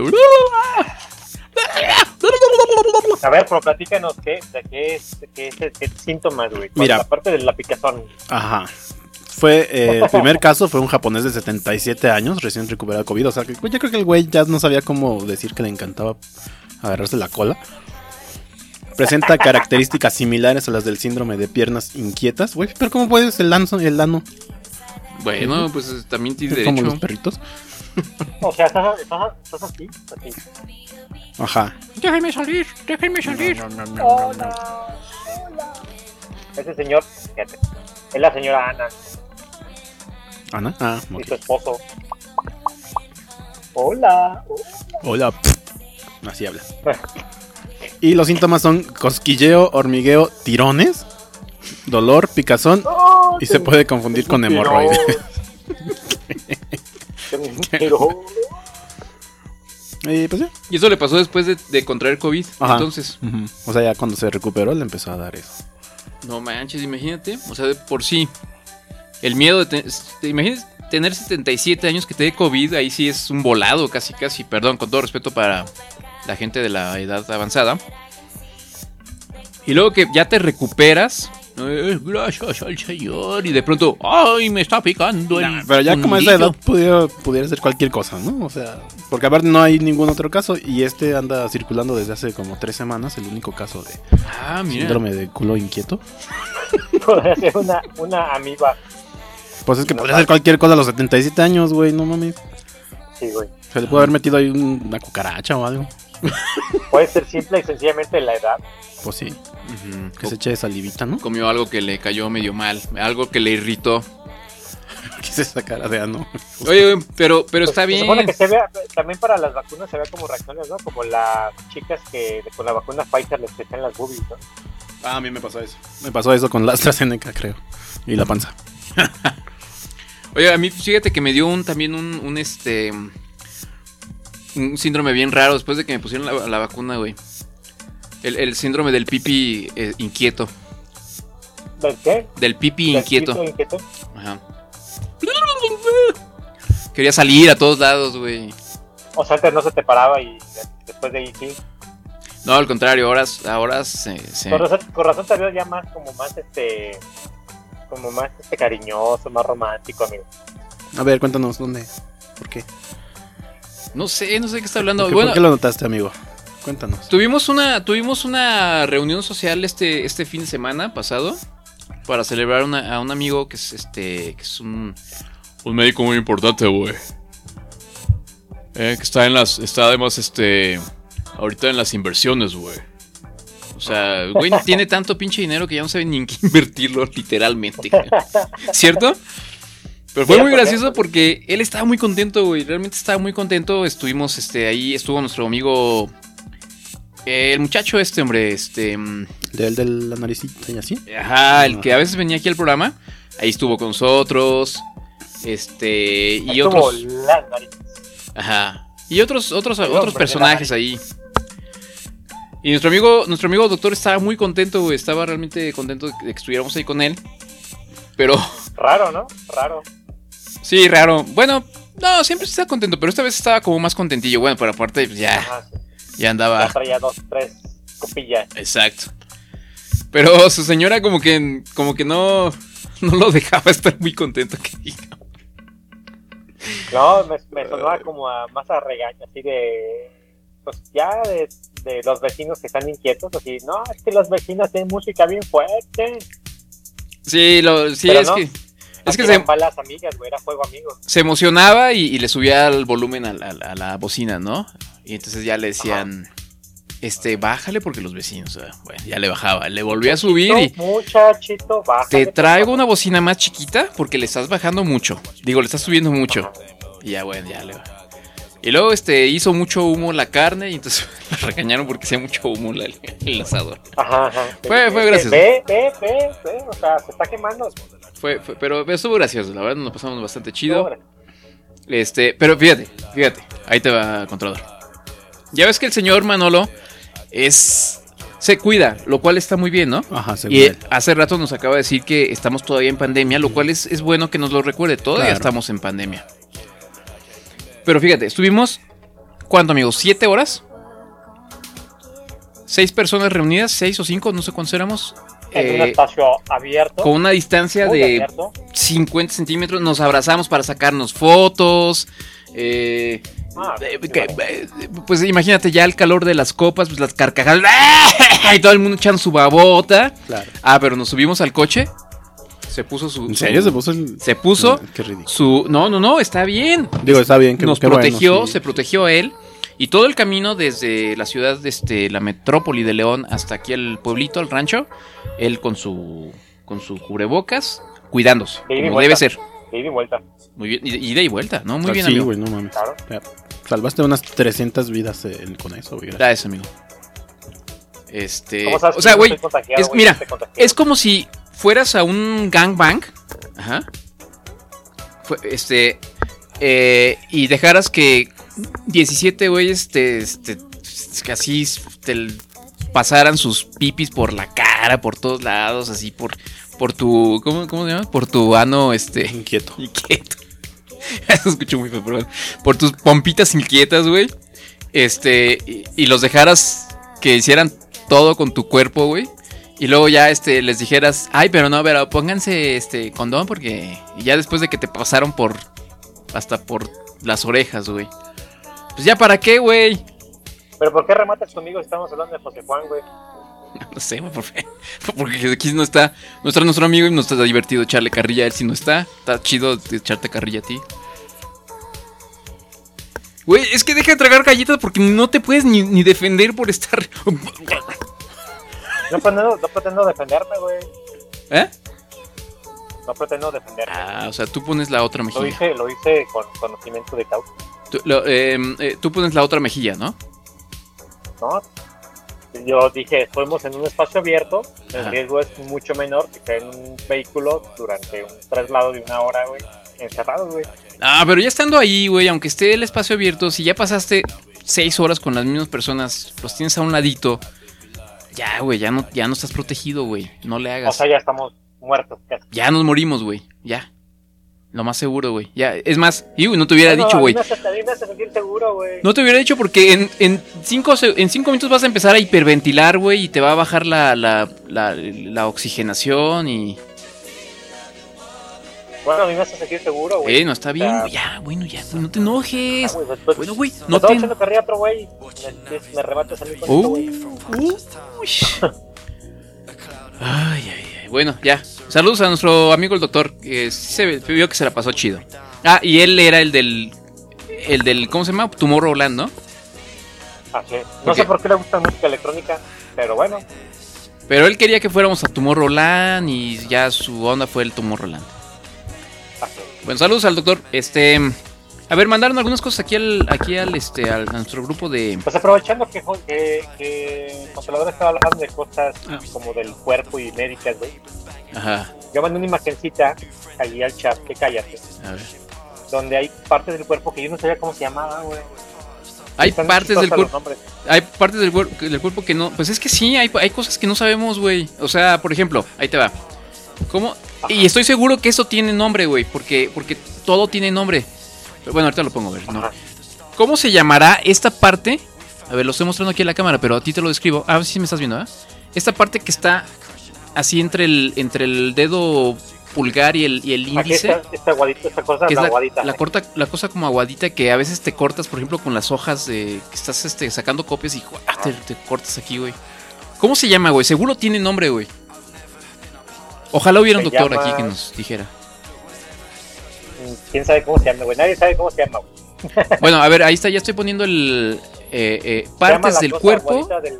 A ver, pero platícanos qué, de qué es, qué es, qué síntomas, güey. Mira. Aparte de la picazón. Ajá. Fue, eh, el primer caso fue un japonés de 77 años, recién recuperado de COVID. O sea, que yo creo que el güey ya no sabía cómo decir que le encantaba agarrarse la cola. Presenta características similares a las del síndrome de piernas inquietas. Güey, pero ¿cómo puedes el ano? El ano? Bueno, pues también tienes Es como derecho. los perritos. O sea, estás, estás, estás así, así. Ajá. Déjenme salir, déjenme salir. Hola. Ese señor, fíjate, es la señora Ana Ana. Ah, y su esposo. Hola. Hola. Así habla. Y los síntomas son cosquilleo, hormigueo, tirones, dolor, picazón y se puede confundir con hemorroides. Y pues ya. Y eso le pasó después de, de contraer COVID. Ajá. Entonces. O sea, ya cuando se recuperó le empezó a dar eso. no manches, imagínate. O sea, de por sí. El miedo de tener. ¿Te imaginas tener 77 años que te dé COVID? Ahí sí es un volado, casi, casi. Perdón, con todo respeto para la gente de la edad avanzada. Y luego que ya te recuperas. Eh, Gracias al Señor. Y de pronto, ¡ay, me está picando! el Pero ya como esa fundillo". edad pudiera, pudiera ser cualquier cosa, ¿no? O sea, porque aparte no hay ningún otro caso y este anda circulando desde hace como tres semanas, el único caso de Ah, mira. síndrome de culo inquieto. Podría ser una, una amiba. Pues es que podría ser cualquier cosa a los 77 años, güey, no mames. Sí, güey. Se le puede haber metido ahí un- una cucaracha o algo. Puede ser simple y sencillamente la edad. Pues sí. Que se eche salivita, ¿no? Comió algo que le cayó medio mal. Algo que le irritó. Quise sacar de ano. Oye, pero, pero está Se bien. supone que se vea, también para las vacunas se ve como reacciones, ¿no? Como las chicas que con la vacuna Pfizer les crecen las boobies, ¿no? Ah, a mí me pasó eso. Me pasó eso con la AstraZeneca, creo. Y la panza. Oye, a mí fíjate que me dio un también un, un, este un síndrome bien raro después de que me pusieron la, la vacuna, güey. El, el síndrome del pipi eh, inquieto. ¿Del qué? Del pipi ¿Del inquieto. inquieto? Ajá. Quería salir a todos lados, güey. O sea, antes no se te paraba y después de ahí sí. No, al contrario, ahora, ahora se, se- Con, razón, con razón te veo ya más como más este como más este cariñoso, más romántico, amigo. A ver, cuéntanos, ¿dónde? ¿Por qué? No sé, no sé de qué está hablando. ¿Por qué, bueno, por qué lo notaste, amigo? Cuéntanos. Tuvimos una, tuvimos una reunión social este, este fin de semana pasado para celebrar una- a un amigo que es este que es un, un médico muy importante, güey. Eh, que está en las, está además este ahorita en las inversiones, güey. O sea, güey tiene tanto pinche dinero que ya no sabe ni en qué invertirlo, literalmente. ¿Cierto? Pero fue Sí, muy gracioso porque él estaba muy contento, güey. Realmente estaba muy contento. Estuvimos, este, ahí estuvo nuestro amigo. eh, el muchacho este, hombre, este. mm, ¿Del de la naricita y así? Ajá, el que a veces venía aquí al programa. Ahí estuvo con nosotros. Este. Y como otros. la nariz. Ajá. Y otros, otros, otros hombre personajes ahí. Y nuestro amigo, nuestro amigo doctor estaba muy contento, güey. Estaba realmente contento de que estuviéramos ahí con él. Pero. Raro, ¿no? Raro. Sí, raro. Bueno, no, siempre está contento, pero esta vez estaba como más contentillo. Bueno, pero aparte, pues ya, Ajá, sí. ya andaba. Ya traía dos, tres copillas. Exacto. Pero su señora como que, como que no, no lo dejaba estar muy contento que diga. No, me, me sonaba como a más a regaño, así de. Pues ya de, de los vecinos que están inquietos, así, no, es que los vecinos tienen música bien fuerte. Sí, lo, sí, Pero es no, que, es que se, balas amigas, güey, era juego amigo. se emocionaba y, y le subía el volumen a, la- a la bocina, ¿no? Y entonces ya le decían, este, bájale porque los vecinos, bueno, ya le bajaba, le volvía a subir y Muchachito, bájale. te traigo una bocina más chiquita porque le estás bajando mucho. Digo, le estás subiendo mucho. Y ya, bueno, ya le Y luego este hizo mucho humo la carne y entonces la regañaron porque hacía mucho humo la- el asador. Ajá, ajá. Fue- fue gracioso. Ve, ve, ve, ve, o sea, se está quemando. Fue, fue- pero estuvo gracioso, la verdad nos pasamos bastante chido. Este, pero fíjate, fíjate, ahí te va controlador. Ya ves que el señor Manolo es se cuida, lo cual está muy bien, ¿no? Ajá, según Y él. hace rato nos acaba de decir que estamos todavía en pandemia, lo cual es, es bueno que nos lo recuerde, todavía Claro. estamos en pandemia. Pero fíjate, estuvimos, ¿cuánto amigos? ¿Siete horas? ¿Seis personas reunidas? ¿Seis o cinco? No sé cuántos éramos. En un Eh, espacio abierto. con una distancia de abierto. 50 centímetros, nos abrazamos para sacarnos fotos. eh, Ah, eh, que- eh, pues imagínate ya el calor de las copas, pues las carcajadas. ¡ah! Y todo el mundo echando su babota. Claro. Ah, pero nos subimos al coche. Se puso su. ¿En su- serio se puso el.? Se puso Qué ridículo. su. No, no, no, está bien. Digo, está bien. qué- Nos qué bueno, protegió, sí. se protegió él. Y todo el camino desde la ciudad, de este, la metrópoli de León hasta aquí el pueblito, el rancho, él con su con su cubrebocas, cuidándose, De como debe ser. De ida y vuelta. Muy bien, y de ida y vuelta, ¿no? Muy Ah, bien, sí, amigo. güey, no mames. Claro. Salvaste unas 300 vidas eh, con eso, güey. Gracias, amigo. Este, ¿Cómo sabes o que sea, güey, es, mira, es como si fueras a un gangbang, ajá, este, eh, y dejaras que 17 güeyes te, te, que así te pasaran sus pipis por la cara, por todos lados, así por, por tu, ¿cómo, cómo se llama? Por tu ano, este, Inquieto. inquieto. Eso escucho muy feo, bueno. Por tus pompitas inquietas, güey. Este, y, y los dejaras que hicieran todo con tu cuerpo, güey. Y luego ya este, les dijeras, ay, pero no, pero pónganse este condón porque. Y ya después de que te pasaron por. hasta por las orejas, güey. Pues ya para qué, güey. Pero ¿por qué rematas conmigo si estamos hablando de José Juan, güey? No sé, por fe- Porque aquí no está. No está nuestro amigo y no está divertido echarle carrilla a él si no está. Está chido echarte carrilla a ti. Güey, es que deja de tragar galletas porque no te puedes ni, ni defender por estar. No pretendo, no pretendo defenderme, güey. ¿Eh? No pretendo defenderme. Ah, o sea, tú pones la otra Lo mejilla. hice, lo hice con conocimiento de causa. Tú, lo- em, eh, tú pones la otra mejilla, ¿no? ¿no? Yo dije, fuimos en un espacio abierto, el Ajá. riesgo es mucho menor que estar en un vehículo durante un traslado de una hora, güey, encerrado, güey. Ah, pero ya estando ahí, güey, aunque esté el espacio abierto, si ya pasaste seis horas con las mismas personas, los tienes a un ladito, ya, güey, ya no, ya no estás protegido, güey. No le hagas. O sea, ya estamos muertos. casi. Ya nos morimos, güey. Ya. Lo más seguro, güey. Ya, es más, y güey, no te hubiera dicho, güey. No te hubiera dicho porque en, en, cinco, en cinco minutos vas a empezar a hiperventilar, güey, y te va a bajar la, la, la, la oxigenación y... Bueno, a mí me hace sentir seguro, güey. Eh, no está bien, güey. Ya, bueno, ya, güey, no te enojes. ah, güey, después- Bueno, güey, no te... echando carrilla a otro güey. Me, me rematas a mí con esto, güey. Ay, ay, ay. Bueno, ya. Saludos a nuestro amigo el doctor. Que se vio que se la pasó chido. Ah, y él era el del. El del. ¿Cómo se llama? Tomorrowland, ¿no? Así es. No ¿Por sé por qué le gusta música electrónica, pero bueno. Pero él quería que fuéramos a Tomorrowland y ya su onda fue el Tomorrowland. Bueno, saludos al doctor. Este. A ver, mandaron algunas cosas aquí al, aquí al, este, al, a nuestro grupo de. Pues aprovechando que, que, que controlador estaba hablando de cosas Ah. como del cuerpo y médicas, güey. Ajá. Yo mandé una imagencita allí al chat, que cállate, A ver. donde hay partes del cuerpo que yo no sabía cómo se llamaban, güey. Hay partes del cuerpo. Hay partes del, cuer- del cuerpo que no. Pues es que sí, hay, hay cosas que no sabemos, güey. O sea, por ejemplo, ahí te va. ¿Cómo? Y estoy seguro que eso tiene nombre, güey. Porque, porque todo tiene nombre. Pero bueno, ahorita lo pongo a ver. ¿no? ¿Cómo se llamará esta parte? A ver, lo estoy mostrando aquí en la cámara, pero a ti te lo describo. Ah, sí me estás viendo, ¿eh? Esta parte que está así entre el, entre el dedo pulgar y el, y el Aquí índice. está esta cosa, que es la aguadita. la corta, la cosa como aguadita que a veces te cortas, por ejemplo, con las hojas de que estás este, sacando copias y te, te cortas aquí, güey. ¿Cómo se llama, güey? Seguro tiene nombre, güey. Ojalá hubiera un doctor llama- aquí que nos dijera. ¿Quién sabe cómo se llama, güey? Nadie sabe cómo se llama, güey. Bueno, a ver, ahí está, ya estoy poniendo el eh, eh, partes del cuerpo, de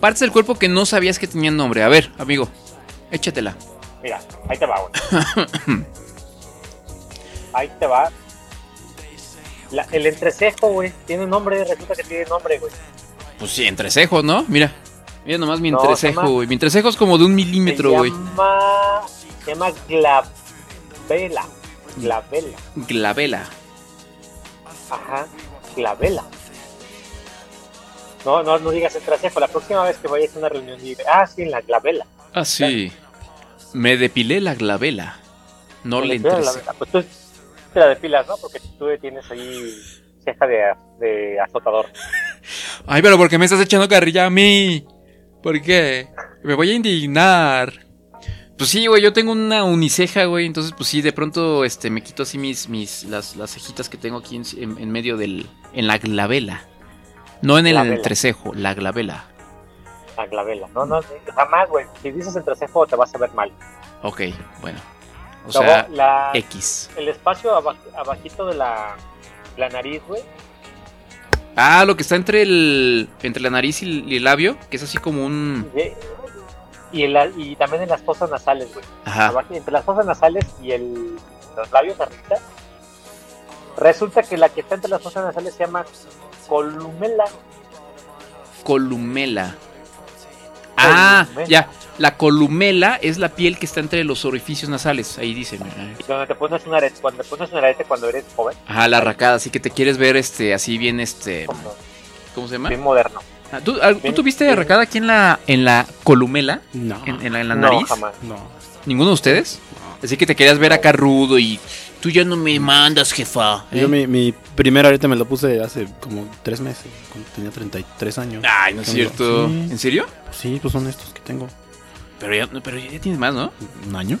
partes del cuerpo que no sabías que tenían nombre. A ver, amigo, échatela. Mira, ahí te va, güey. Ahí te va. La- el entrecejo, güey, tiene nombre, resulta que tiene nombre, güey. Pues sí, entrecejos, ¿no? Mira, mira nomás mi No, se entrecejo, güey. Mi entrecejo es como de un milímetro, se güey. llama, se llama glavela. Glavela. Glavela. Ajá, glavela. No, no, no digas entrecejo. La próxima vez que vayas a una reunión, diga, ah, sí, en la glavela. Ah, sí. Me depilé la glavela. No le entrecejo. Pues tú te la depilas, ¿no? Porque tú tienes ahí ceja de, de azotador. Ay, pero ¿por qué me estás echando carrilla a mí? ¿Por qué? Me voy a indignar. Pues sí, güey, yo tengo una uniceja, güey. Entonces, pues sí, de pronto este, me quito así mis, mis, las, las cejitas que tengo aquí en, en- en medio del. En la glavela. No en el Glavela. entrecejo, la glavela. La glavela. No, no, jamás, güey. Si dices entrecejo, te vas a ver mal. Ok, bueno. O Luego, sea, la- X. El espacio aba- abajito de la, la nariz, güey. Ah, lo que está entre el entre la nariz y el, el labio, que es así como un Y, en la- y también en las fosas nasales, güey. Ajá. Entre las fosas nasales y el, los labios arriba. Resulta que la que está entre las fosas nasales se llama columela. columela. Ah, Columela. ya. La columela es la piel que está entre los orificios nasales. Ahí dice. mira. Y Donde te pones un arete, cuando te pones un arete cuando eres joven, Ajá, la arracada. Así que te quieres ver este así bien este. ¿Cómo se llama? bien moderno. Ah, ¿Tú, ¿tú Bien- tuviste bien- arracada aquí en la en la columela? No. ¿En, en la, en la No, nariz? jamás. No. ¿Ninguno de ustedes? Así que te querías ver acá rudo y tú ya no me mandas, jefa. ¿eh? Yo mi, mi primer arete me lo puse hace como tres meses, cuando tenía 33 años. Ay, no es Tengo- cierto. Sí, ¿En serio? sí, pues son estos que tengo. Pero ya, pero ya tienes más, ¿no? ¿Un año?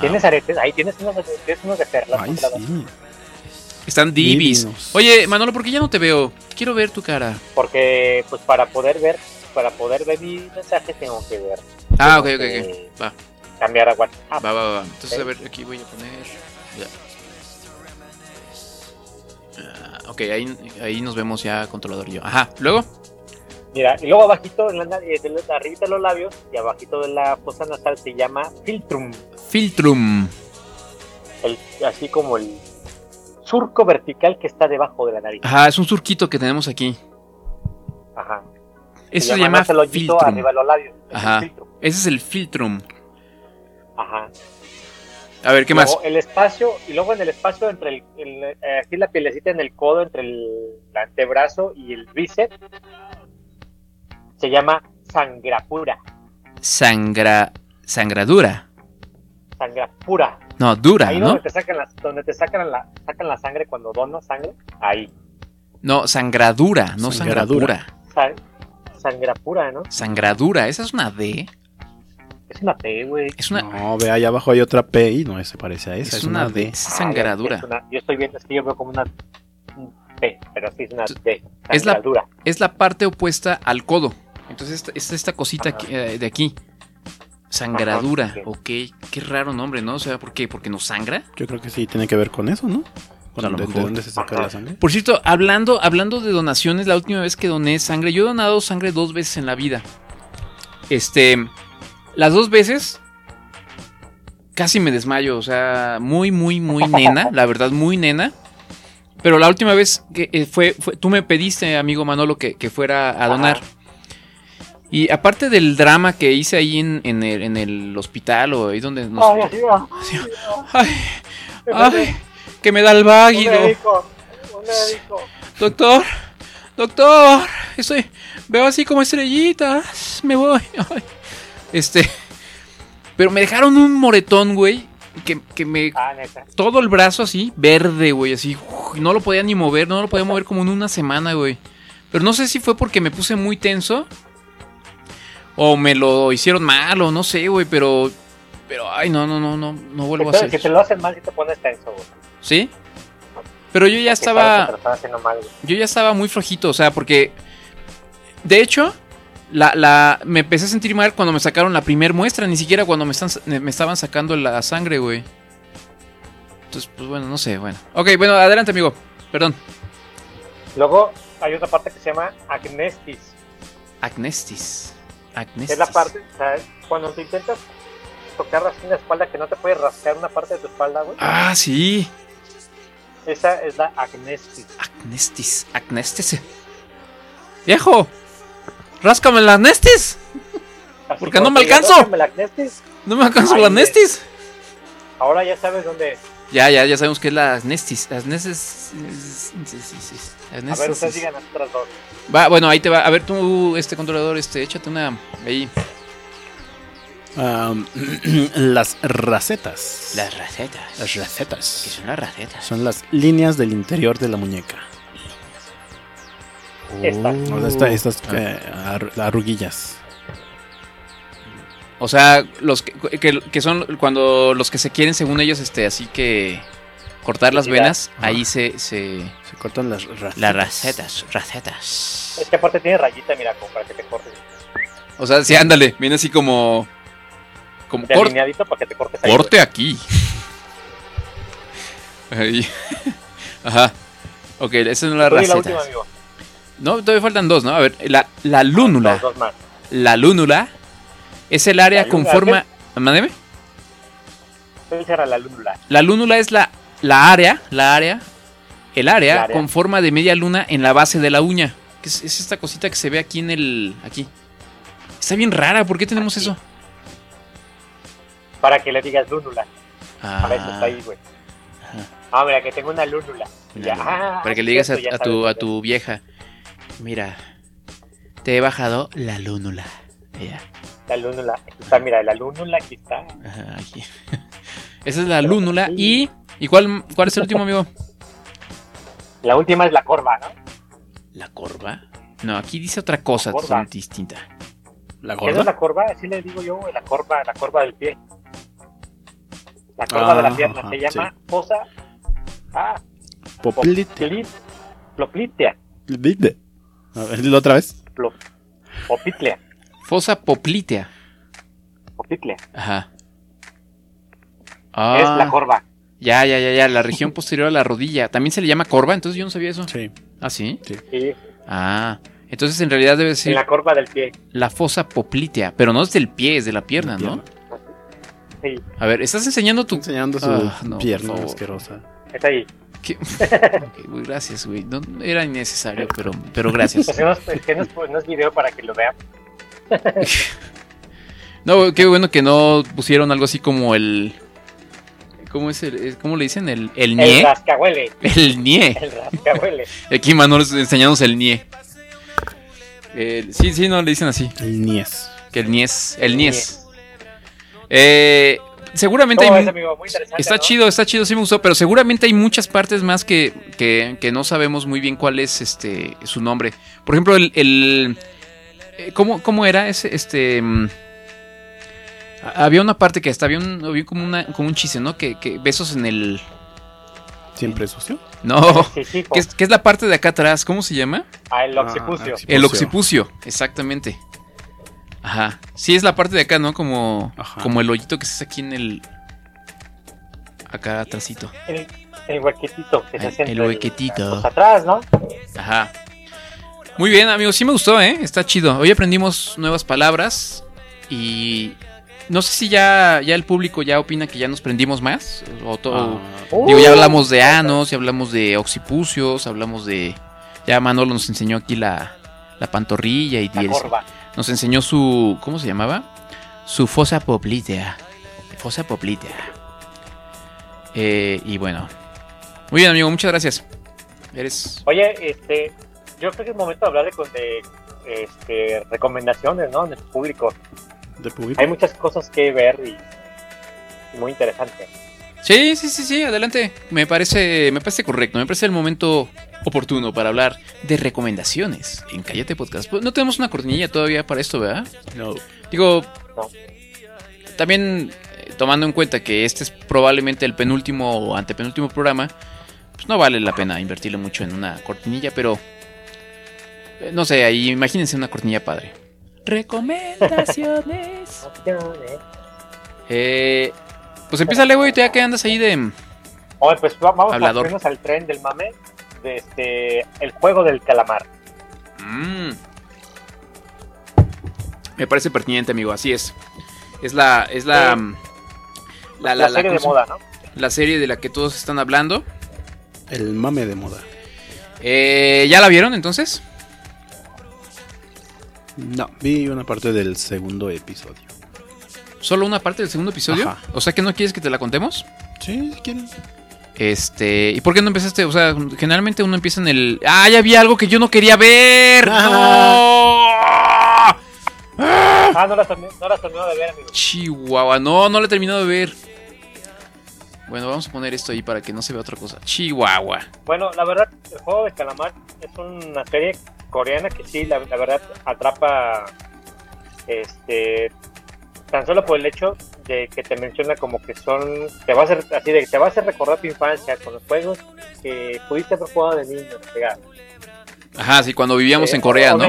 Tienes aretes, ahí tienes unos, tienes unos de perlas. Ay, sí. Están divis. Divinos. Oye, Manolo, ¿por qué ya no te veo? Quiero ver tu cara. Porque, pues para poder ver, para poder ver mi mensaje tengo que ver. Ah, ok, tengo ok, que ok. Va, Cambiar a WhatsApp. va, va, va. Entonces, Ok. a ver, aquí voy a poner. ya. Ah, ok, ahí, ahí nos vemos ya, controlador y yo. Ajá, luego. Mira, y luego abajito, en la, eh, de los- arribita de los labios y abajito de la fosa nasal se llama filtrum. Filtrum. El, así como el surco vertical que está debajo de la nariz. Ajá, es un surquito que tenemos aquí. Ajá. Eso se llama filtrum. arriba de los labios. Es el Ajá. Ese es el filtrum. Ajá. A ver, ¿qué más? El espacio, y luego en el espacio entre el, el, eh, aquí la pielecita en el codo, entre el, el antebrazo y el bíceps, se llama sangrapura. Sangra. Sangradura. Sangrapura. No, dura, ahí ¿no? donde te sacan la, donde te sacan la, sacan la sangre cuando donas sangre, ahí. No, sangradura, no Sangradura. sangradura. Sa- sangrapura, ¿no? Sangradura, esa es una D. Es una T, güey. Es una. No, ve, ahí abajo hay otra P y no se parece a esa. Es Es, una una D. Es Ah, sangradura. es una- yo estoy viendo, es que yo veo como una un P, pero sí es una D. Es la, Sangradura. es la parte opuesta al codo. Entonces esta- es esta cosita aquí, eh, de aquí. Sangradura. Ajá, Ok, qué raro nombre, ¿no? O sea, ¿por qué? ¿Porque nos sangra? Yo creo que sí tiene que ver con eso, ¿no? A lo de, de dónde se saca Ajá. la sangre? Por cierto, hablando, hablando de donaciones, la última vez que doné sangre, yo he donado sangre dos veces en la vida. Este, las dos veces casi me desmayo, o sea, muy, muy, muy nena, la verdad, muy nena. Pero la última vez que eh, fue, fue- tú me pediste, amigo Manolo, que, que fuera a donar. Y aparte del drama que hice ahí en, en el, en el hospital o ahí donde nos... Ay, va. Ay, ay, que me da el váguido. Un médico, un médico. Doctor, doctor, estoy, veo así como estrellitas, me voy. Ay. Este, pero me dejaron un moretón, güey, que, que me, Ah, todo el brazo así, verde, güey, así, uf, no lo podía ni mover, no lo podía mover como en una semana, güey. Pero no sé si fue porque me puse muy tenso, o me lo hicieron mal, o no sé, güey, pero, pero, ay, no, no, no, no, no vuelvo a Que hacer que te lo hacen mal y te pones tenso, güey. ¿Sí? Pero yo ya estaba... mal. Yo ya estaba muy flojito, o sea, porque. De hecho, la, la, me empecé a sentir mal cuando me sacaron la primer muestra, ni siquiera cuando me, están, me estaban sacando la sangre, güey. Entonces, pues bueno, no sé, bueno. Ok, bueno, adelante, amigo. Perdón. Luego hay otra parte que se llama agnestis. Agnestis. Agnestis. Es la parte, o sea, cuando te intentas tocar así en la espalda que no te puedes rascar una parte de tu espalda, güey. Ah, sí. Esa es la agnestis. Agnestis. Agnestis. Viejo. Ráscame la agnestis. Así Porque no me alcanzo. "Rózame la agnestis". No me alcanzo Ahí la es. agnestis. Ahora ya sabes dónde es. Ya, ya, ya sabemos que es la agnestis. Agnestis. sí, sí, sí, sí. A ver, ustedes digan las otras dos. Va, bueno, ahí te va. A ver, tú, este controlador, este, échate una ahí. Las racetas. Las recetas. Las racetas. ¿Qué son las recetas? Son las líneas del interior de la muñeca. Esta. O sea, esta- estas eh, ar- arruguillas. O sea, los que, que- que son cuando los que se quieren, según ellos, este, así que cortar las venas, ahí se, se. Se cortan las racetas. Las recetas, recetas. Es que aparte tiene rayita, mira, como para que te cortes. O sea, sí, ándale, viene así como. Como cor- Delineadito para que te cortes ahí. corte aquí. Ahí. Ajá. Ok, esa es la di la última, amigo. No, todavía faltan dos, ¿no? A ver, la, la lúnula. Dos, dos más. La lúnula es el área con forma... Mándeme. La lúnula. La lúnula es la, la área, la área, el área El área. con forma de media luna en la base de la uña. Que es, es esta cosita que se ve aquí en el... Aquí. Está bien rara, ¿por qué tenemos eso? Para que le digas lúnula. Ah, Para eso está ahí, güey. Ah, mira, que tengo una lúnula. Ya, ah, para que le digas a, tu, a tu vieja, mira, te he bajado la lúnula. Ella, La lúnula. Aquí está, mira, la lúnula aquí está. ajá, aquí. Esa es la lúnula. ¿Y, ¿y cuál, cuál es el último, amigo? La última es la corva, ¿no? ¿La corva? No, aquí dice otra cosa distinta. ¿La ¿Qué es la corva? Así le digo yo, la corva, la corva del pie. La corva de Ah, la pierna ajá, se llama fosa. Ah, Poplitea. poplit- Ploplitea. A ver, dilo otra vez. Plo- Popitlea. Fosa poplitea. Popitlea. Ajá. Es la corva. Ya, ya, ya, ya. La región posterior a la rodilla. ¿También se le llama corva? Entonces yo no sabía eso. Sí. ¿Ah, sí? Sí. Ah. Entonces en realidad debe En ser la corva del pie. la fosa poplitea. Pero no es del pie, es de la pierna, ¿no? Sí. A ver, ¿estás enseñando tu... Enseñando su Ah, no, pierna asquerosa. Está ahí. Gracias, güey. No, era innecesario, pero, pero gracias. Es que no es, no video para que lo vean. No, qué bueno que no pusieron algo así como el... ¿Cómo es el, ¿Cómo le dicen? El, el El nie. rascahuele. El nie. El rascahuele. Aquí Manuel enseñándonos el nie. El- sí, sí, no le dicen así. El nies. Que el nies. El nies. Eh, seguramente ¿Cómo hay amigo? Muy interesante, Está ¿no? chido, está chido, sí me gustó, pero seguramente hay muchas partes más que, que, que no sabemos muy bien cuál es este su nombre. Por ejemplo, el, el eh, ¿cómo, cómo era ese este mm, a- había una parte que hasta había, un, había como una como un chiste, ¿no? Que, que besos en el ¿Siempre sucio? no, que es, que es la parte de acá atrás, ¿cómo se llama? Ah, el occipucio. El occipucio, exactamente. Ajá. Sí, es la parte de acá, ¿no? Como, como el hoyito que se hace aquí en el. Acá atrásito. El, el huequetito que se El- hace el entre huequetito. pues, atrás, ¿no? Ajá. Muy bien, amigos. Sí me gustó, ¿eh? Está chido. Hoy aprendimos nuevas palabras. Y. No sé si ya, ya el público ya opina que ya nos prendimos más. O todo. Digo, ya hablamos de anos, ya hablamos de occipucios, hablamos de. Ya Manolo nos enseñó aquí la, la pantorrilla y, La el- corva. Nos enseñó su. ¿Cómo se llamaba? Su fosa poplitea. Fosa poplitea. Eh, y bueno. Muy bien, amigo, muchas gracias. Eres. Oye, este, yo creo que es momento de hablar de, con- de este, recomendaciones, ¿no? De público. ¿De público? Hay muchas cosas que ver y, y muy interesantes. Sí, sí, sí, sí, adelante. Me parece, me parece correcto. Me parece el momento oportuno para hablar de recomendaciones en Cállate Podcast. Pues, No tenemos una cortinilla todavía para esto, ¿verdad? No. Digo, también eh, tomando en cuenta que este es probablemente el penúltimo o antepenúltimo programa, pues no vale la pena invertirle mucho en una cortinilla, pero eh, no sé, ahí imagínense una cortinilla padre. Recomendaciones. Eh, pues empieza güey, tú ya que andas ahí de... Oye, pues va- vamos Hablador. a al tren del mame de este, el juego del calamar. Mm. Me parece pertinente, amigo, así es. Es la... Es la... Sí. mm, la, La serie de ¿cómo se- moda, ¿no? La serie de la que todos están hablando. El mame de moda. Eh, ¿Ya la vieron entonces? No, vi una parte del segundo episodio. ¿Solo una parte del segundo episodio? Ajá. O sea que no quieres que te la contemos. Sí, si quieren. Este, ¿y por qué no empezaste? O sea, generalmente uno empieza en el. ¡Ah, ya vi algo que yo no quería ver! ¡No! Ah, no las terminó de ver, amigo. Chihuahua, no, no lo he terminado de ver. Bueno, vamos a poner esto ahí para que no se vea otra cosa. Chihuahua. Bueno, la verdad, el juego del calamar es una serie coreana que sí, la, la verdad, atrapa este tan solo por el hecho de que te menciona como que son te va a hacer así de que te va a hacer recordar tu infancia con los juegos que pudiste haber jugado de niño pegar. Ajá, sí, cuando vivíamos Eh, en Corea, ¿no?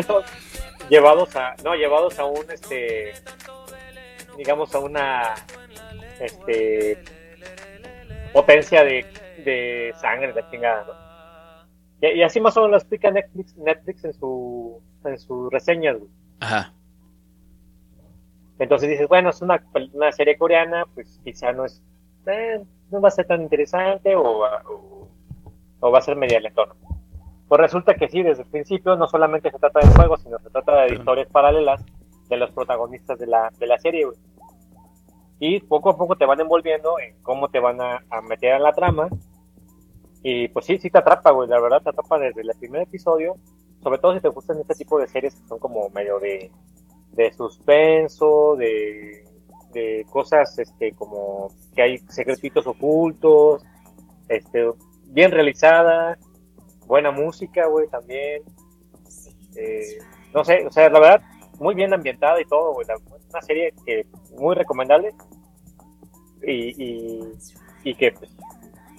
Llevados a no, llevados a un este digamos a una este potencia de, de sangre de chingada, ¿no? Y, y así más o menos lo explica Netflix, Netflix en su en sus reseñas. Ajá. Entonces dices, bueno, es una, una serie coreana, pues quizá no es, eh, no va a ser tan interesante o, va- o, o va a ser media lentona. Pues resulta que sí, desde el principio no solamente se trata de juegos, sino se trata de historias paralelas de los protagonistas de la, de la serie, güey. Y poco a poco te van envolviendo en cómo te van a, a meter en la trama. Y pues sí, sí te atrapa, güey, la verdad te atrapa desde el primer episodio. Sobre todo si te gustan este tipo de series que son como medio de, de suspenso, de, de cosas este como que hay secretitos ocultos, este bien realizada, buena música, güey, también. Eh, no sé, o sea, la verdad, muy bien ambientada y todo, güey. Una serie que muy recomendable y, y, y que pues,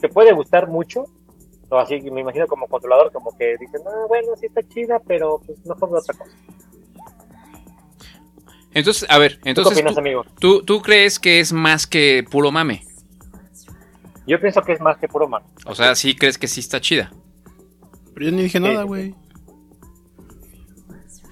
te puede gustar mucho. O así, me imagino como controlador, como que dicen, ah, bueno, sí está chida, pero pues mejor de otra cosa. Entonces, a ver, entonces. opinas, tú, amigo? tú- tú crees que es más que puro mame? Yo pienso que es más que puro mame. O sea, sí crees que sí está chida. Pero yo ni dije nada, sí, güey.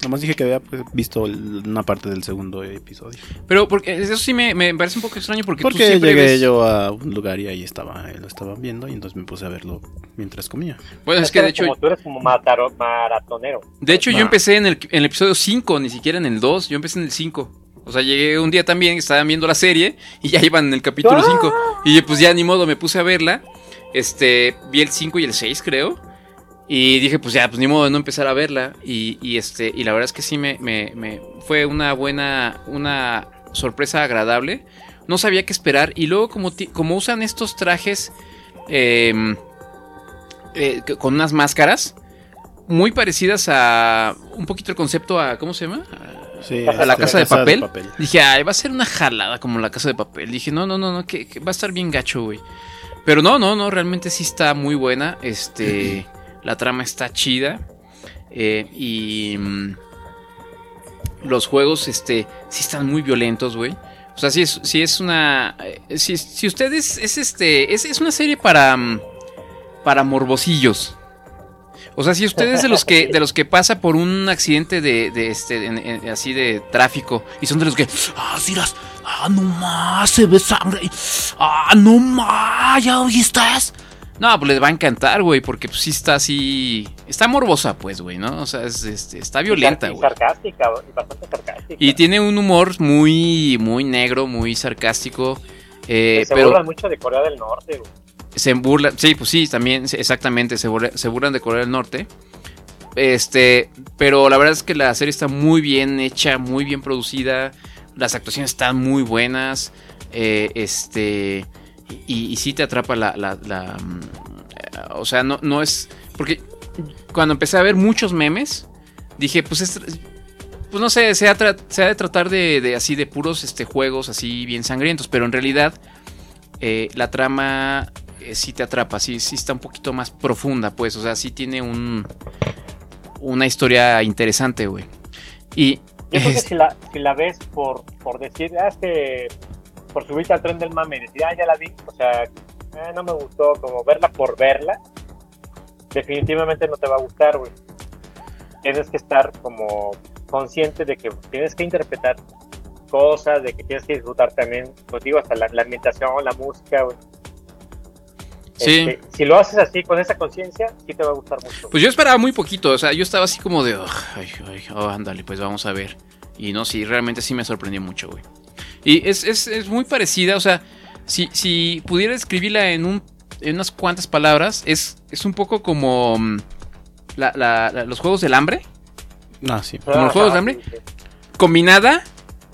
Nomás dije que había pues, visto el- una parte del segundo episodio. Pero porque eso sí me, me parece un poco extraño porque, tú Porque siempre llegué ves- yo a un lugar y ahí estaba, lo estaban viendo y entonces me puse a verlo mientras comía. Bueno, es que de hecho, Como, tú eres como mataro- maratonero. de hecho yo empecé en el, en el episodio 5, ni siquiera en el 2, yo empecé en el 5. O sea, llegué un día también, estaban viendo la serie y ya iban en el capítulo 5. Y pues ya ni modo, me puse a verla. Este, vi el 5 y el 6, creo. Y dije, pues ya, pues ni modo de no empezar a verla. Y, y este, y la verdad es que sí me, me- me- fue una buena, una sorpresa agradable. No sabía qué esperar. Y luego, como, ti- como usan estos trajes em, eh, con unas máscaras muy parecidas a un poquito el concepto a, ¿cómo se llama? Sí, a la este, casa de papel. papel. Dije, ay, va a ser una jalada como la casa de papel. Dije, no, no, no, no, que, que va a estar bien gacho, güey. Pero no, no, no, realmente sí está muy buena. Este, la trama está chida. eh, y mm, los juegos, este, sí están muy violentos, güey. O sea, sí es, sí es una. eh, Si, ustedes. Es este. Es, es una serie para. mm, Para morbosillos. O sea, si ustedes de los que de los que pasa por un accidente de, de este así de tráfico y son de los que ah las ah no más se ve sangre ah no más ya oíste no pues les va a encantar güey porque pues sí está así está morbosa pues güey no o sea es, este, está violenta Y güey sarcástica, y bastante sarcástica. y tiene un humor muy muy negro muy sarcástico eh, se pero burlan mucho de Corea del Norte, güey. se burlan, sí, pues sí, también, exactamente, se, burla- se burlan de Corea del Norte. Este, pero la verdad es que la serie está muy bien hecha, muy bien producida, las actuaciones están muy buenas, eh, este, y, y sí te atrapa la, la- la, mm, eh, o sea, no, no es, porque cuando empecé a ver muchos memes, dije, pues es, pues no sé, se ha, tra- se ha de tratar de, de así, de puros este, juegos así bien sangrientos, pero en realidad eh, la trama eh, sí te atrapa, sí, sí está un poquito más profunda, pues, o sea, sí tiene un una historia interesante, güey. Y Yo creo que si la, si la ves por, por decir, ah, es que por subirte al tren del mame y decir, ah, ya la vi, o sea, ah, no me gustó, como verla por verla, definitivamente no te va a gustar, güey. Tienes que estar como consciente de que tienes que interpretar cosas, de que tienes que disfrutar también, pues digo, hasta la, la ambientación, la música, güey. Sí. Este, si lo haces así, con esa conciencia, sí te va a gustar mucho. pues yo esperaba muy poquito, o sea, yo estaba así como de, "Ugh, ay, ay, oh, ándale, pues vamos a ver. Y no, sí, realmente sí me sorprendió mucho, güey. Y es, es- es muy parecida, o sea, si, si pudiera escribirla en, un, en unas cuantas palabras, es, es un poco como mm, la- la- la- los juegos del hambre. Ah, sí. Como los juegos de hambre. Combinada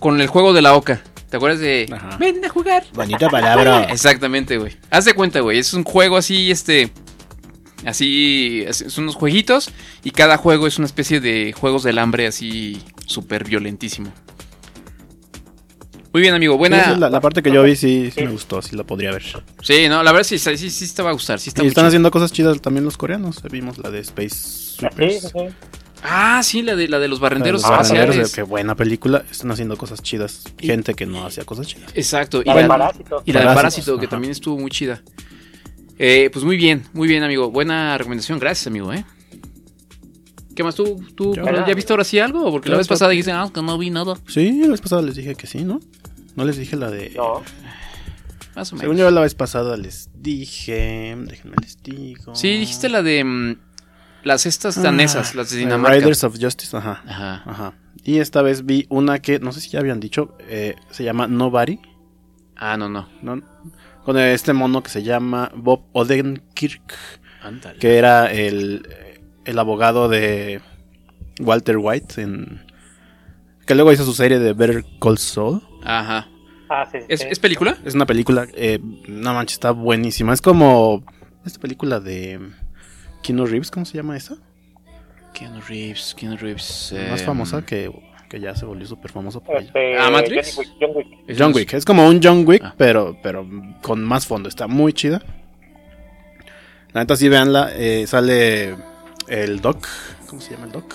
con el juego de la oca. ¿Te acuerdas de Ven a jugar? Bonita palabra. Exactamente, güey. Haz de cuenta, güey. Es un juego así, este. Así. Son unos jueguitos. Y cada juego es una especie de juegos del hambre así. Súper violentísimo. Muy bien, amigo. Buena. Sí, la, la parte que yo vi sí, sí me gustó, sí la podría ver. Sí, no, la verdad sí, sí, sí, sí te va a gustar. Sí está Y están chido. haciendo cosas chidas también los coreanos. Vimos la de Space Sweepers. Ah, sí, la de, la de los barrenderos espaciales. Qué buena película. Están haciendo cosas chidas. Gente que no hacía cosas chidas. Exacto. Y La la, de Parásito. y la de Parásito, que ajá. también estuvo muy chida. Eh, pues muy bien, muy bien, amigo. Buena recomendación, gracias, amigo, ¿eh? ¿Qué más tú? ¿Tú ya viste ahora sí algo? Porque la vez pasada dijiste, ah, que no vi nada. Sí, la vez pasada les dije que sí, ¿no? No les dije la de. No. Más o Según menos. yo la vez pasada les dije. Déjenme les digo. Sí, dijiste la de mm, las estas danesas, Ah, las de eh, Dinamarca. Riders of Justice, ajá. Ajá. Ajá. Y esta vez vi una que, no sé si ya habían dicho, eh, se llama Nobody. Ah, no, no. ¿no? Con este mono que se llama Bob Odenkirk. Ándale. Que era el, el abogado de Walter White. En, que luego hizo su serie de Better Call Saul. Ajá. Ah, sí, sí, ¿Es, sí. es película? Es una película, eh, no manches, está buenísima. Es como esta película de Keanu Reeves, ¿cómo se llama esa? Keanu Reeves, Keanu Reeves. Más eh, famosa que, que ya se volvió súper famoso por ella. Este, Ah, Matrix. John Wick, John Wick. es John unos- Wick, es como un John Wick, Ah. pero, pero con más fondo. Está muy chida. La neta, sí, véanla. eh, sale el Doc. ¿Cómo se llama el Doc?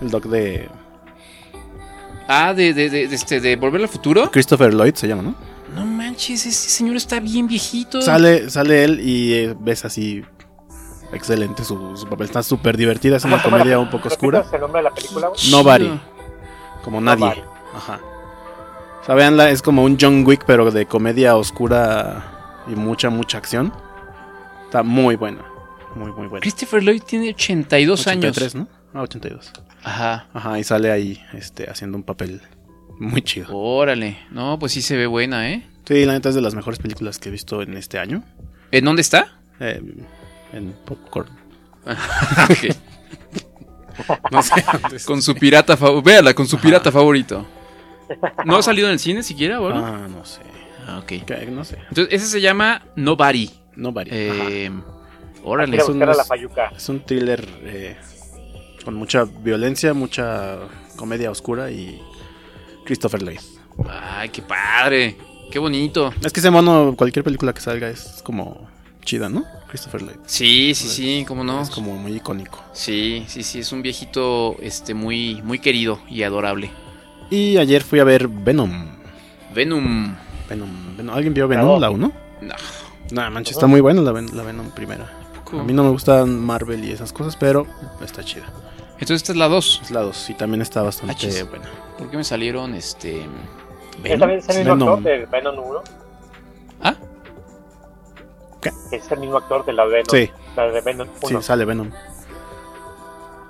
El Doc de Ah, de, de, de, de este, de Volver al Futuro. Christopher Lloyd, se llama, ¿no? No manches, ese señor está bien viejito. Sale, sale él y eh, ves así. Excelente su, su papel. Está súper divertida. Es una ¿Cómo se llama comedia un poco oscura. ¿Repitas el nombre de la película? güey? Nobody. Como nadie. Nobody. Ajá. O sea, véanla, es como un John Wick, pero de comedia oscura y mucha, mucha acción. Está muy buena. Muy, muy buena. Christopher Lloyd tiene 82 83, años. ¿no? Ah, 82. Ajá. Ajá, y sale ahí este, haciendo un papel muy chido. Órale. No, pues sí se ve buena, ¿eh? Sí, la neta es de las mejores películas que he visto en este año. ¿En dónde está? Eh, en Popcorn. Ok. No sé. Con su pirata favorito. Véala, con su pirata favorito. ¿No ha salido en el cine siquiera, o algo? Ah, no sé. Ah, ok. Que- No sé. Entonces, ese se llama Nobody. Nobody. Eh, que órale. es un- buscar a la. Es un thriller eh, con mucha violencia, mucha comedia oscura y Christopher Lloyd. Ay, qué padre. Qué bonito. Es que ese mono, cualquier película que salga es como chida, ¿no? Christopher Lloyd. Sí, sí, sí, cómo no. Es como muy icónico. Sí, sí, sí, es un viejito este muy muy querido y adorable. Y ayer fui a ver Venom. Venom. Venom. Venom. ¿Alguien vio Venom, la 1? No. Nah, manches, está muy buena la, Ven- la Venom primera. A mí no me gustan Marvel y esas cosas, pero está chida. Entonces esta es la 2. Es la 2 y también está bastante Achis. buena. ¿Por qué me salieron este ¿Es también es el mismo Venom. actor del Venom 1? ¿Ah? ¿Qué? Es el mismo actor de la Venom. Sí. La de Venom 1. Sí, sale Venom.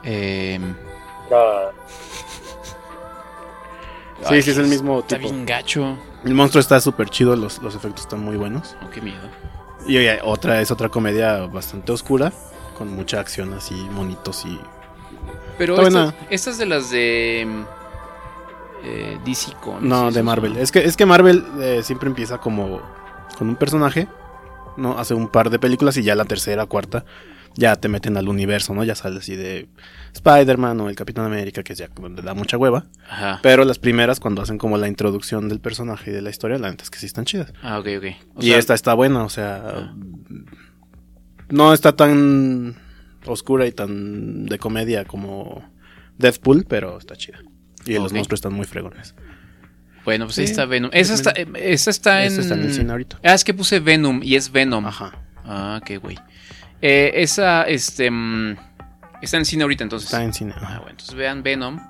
eh, La- Sí, ay, sí, es el mismo Está tipo. bien gacho. El monstruo está súper chido, los, los efectos están muy buenos. Oh, qué miedo. Y oye, otra es otra comedia bastante oscura, con mucha acción así, monitos y... Pero Está esta, es de las de mm, eh, DC con No, de Marvel. Es que, es que Marvel eh, siempre empieza como con un personaje, ¿no? Hace un par de películas y ya la tercera, cuarta, ya te meten al universo, ¿no? Ya sale así de Spider-Man o el Capitán América, que es ya donde da mucha hueva. Ajá. Pero las primeras, cuando hacen como la introducción del personaje y de la historia, la neta es que sí están chidas. Ah, ok, ok. O y sea, esta está buena, o sea. No está tan oscura y tan de comedia como Deathpool, pero está chida. Y los monstruos están muy fregones. Bueno, pues ahí está Venom. Esa está, esa está en... Esa está en el cine ahorita. Ah, es que puse Venom y es Venom. Ajá. Ah, qué güey. Eh, esa, este... mm, está en el cine ahorita entonces. Está en cine. Ah, bueno, entonces vean Venom.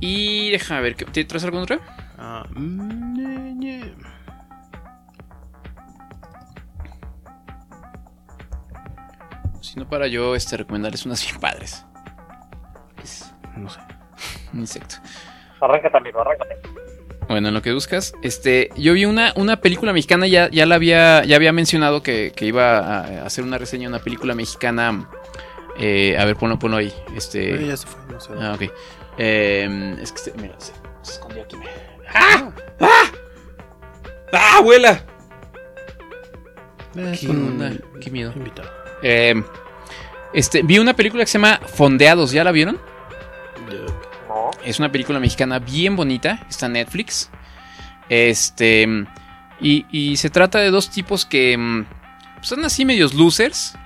Y déjame ver, ¿qué- ¿te traes algún otro? Ah, mm, ñe, ñe. Si no para yo este, recomendarles unas bien padres. No sé. Un insecto. Arráncate, amigo, arráncate. Bueno, en lo que buscas, este, yo vi una, una película mexicana, ya, ya la había, ya había mencionado que, que iba a hacer una reseña de una película mexicana. eh, a ver, ponlo, ponlo ahí. Este. Eh, ya se fue, no sé. Ah, ok. Eh, es que se, mira, se, se escondió aquí. mira. ¡Ah! ¡Ah! ¡Ah, abuela! Eh, ¿Qué con onda? Qué miedo. invitado. Eh, este, vi una película que se llama Fondeados, ¿ya la vieron? No. Es una película mexicana bien bonita, está en Netflix. Este. Y, y se trata de dos tipos que mm, pues, son así medios losers.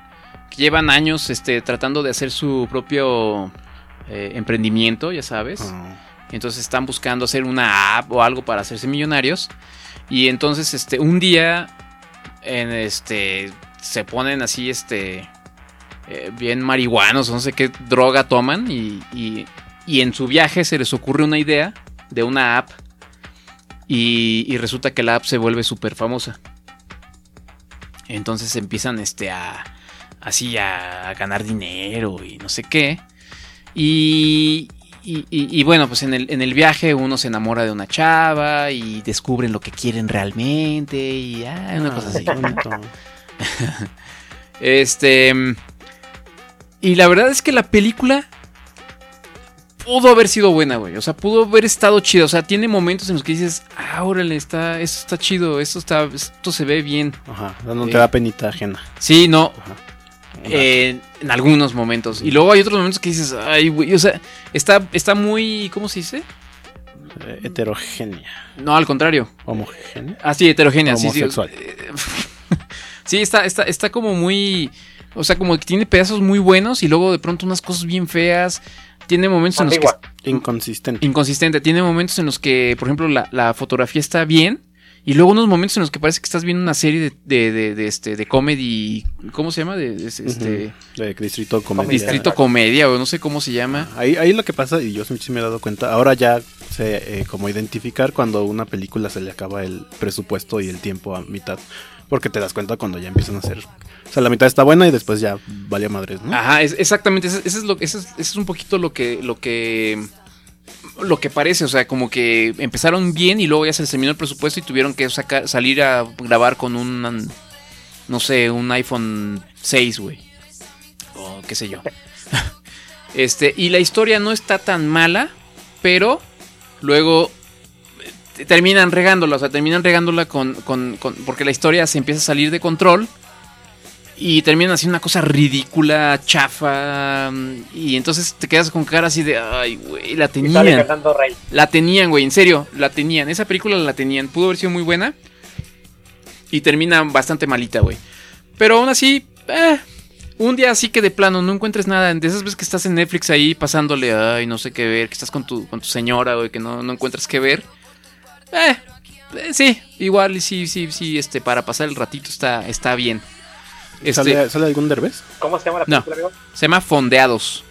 Que llevan años este, tratando de hacer su propio eh, emprendimiento, ya sabes. Entonces están buscando hacer una app o algo para hacerse millonarios. Y entonces, este, un día en este se ponen así este eh, bien marihuanos, no sé qué droga toman y, y- y en su viaje se les ocurre una idea de una app y, y resulta que la app se vuelve súper famosa. Entonces empiezan este a así a, ganar dinero y no sé qué. Y, y- y- y bueno, pues en el, en el viaje uno se enamora de una chava y descubren lo que quieren realmente y ah, una cosa así. este. Y la verdad es que la película pudo haber sido buena, güey. O sea, pudo haber estado chido. O sea, tiene momentos en los que dices, ah, órale, está, esto está chido, esto está, esto se ve bien. Ajá, no Eh, te da penita ajena. Sí, no. Eh, en algunos momentos. Y luego hay otros momentos que dices, ay, güey. O sea, está, está muy. ¿Cómo se dice? Eh, heterogénea. No, al contrario. Homogénea. Ah, sí, heterogénea. sí, sí. Homosexual. Sí, está, está, está como muy. O sea, como que tiene pedazos muy buenos y luego de pronto unas cosas bien feas. Tiene momentos en los que. Inconsistente. Inconsistente. Tiene momentos en los que, por ejemplo, la, la fotografía está bien. Y luego unos momentos en los que parece que estás viendo una serie de, de, de- de, este, de comedy. ¿Cómo se llama? De, de- este, de Distrito Comedia. Distrito Comedia, o no sé cómo se llama. Ahí, ahí lo que pasa, y yo sí sí me he dado cuenta, ahora ya sé eh, como identificar cuando una película se le acaba el presupuesto y el tiempo a mitad. Porque te das cuenta cuando ya empiezan a hacer. O sea, la mitad está buena y después ya vale madres, ¿no? Ajá, exactamente. Eso es lo, eso, es, eso es un poquito lo que, lo que. Lo que parece, o sea, como que empezaron bien y luego ya se les terminó el presupuesto y tuvieron que sacar, salir a grabar con un, no sé, un iPhone 6, güey. O qué sé yo. Este, y la historia no está tan mala, pero luego terminan regándola, o sea, terminan regándola con, con- con- porque la historia se empieza a salir de control y terminan haciendo una cosa ridícula, chafa, mm, y entonces te quedas con cara así de, ay, güey, la tenían. La tenían, güey, en serio, la tenían. Esa película la tenían. Pudo haber sido muy buena. Y termina bastante malita, güey. Pero aún así, eh, un día así que de plano no encuentres nada. De esas veces que estás en Netflix ahí pasándole, ay, no sé qué ver, que estás con tu, con tu señora, güey, que no, no encuentras qué ver. Eh, eh, sí, igual y sí, sí, sí, este, para pasar el ratito está, está bien. Este, ¿Sale, ¿Sale algún derbez? ¿Cómo se llama la No, película, amigo? se llama Fondeados.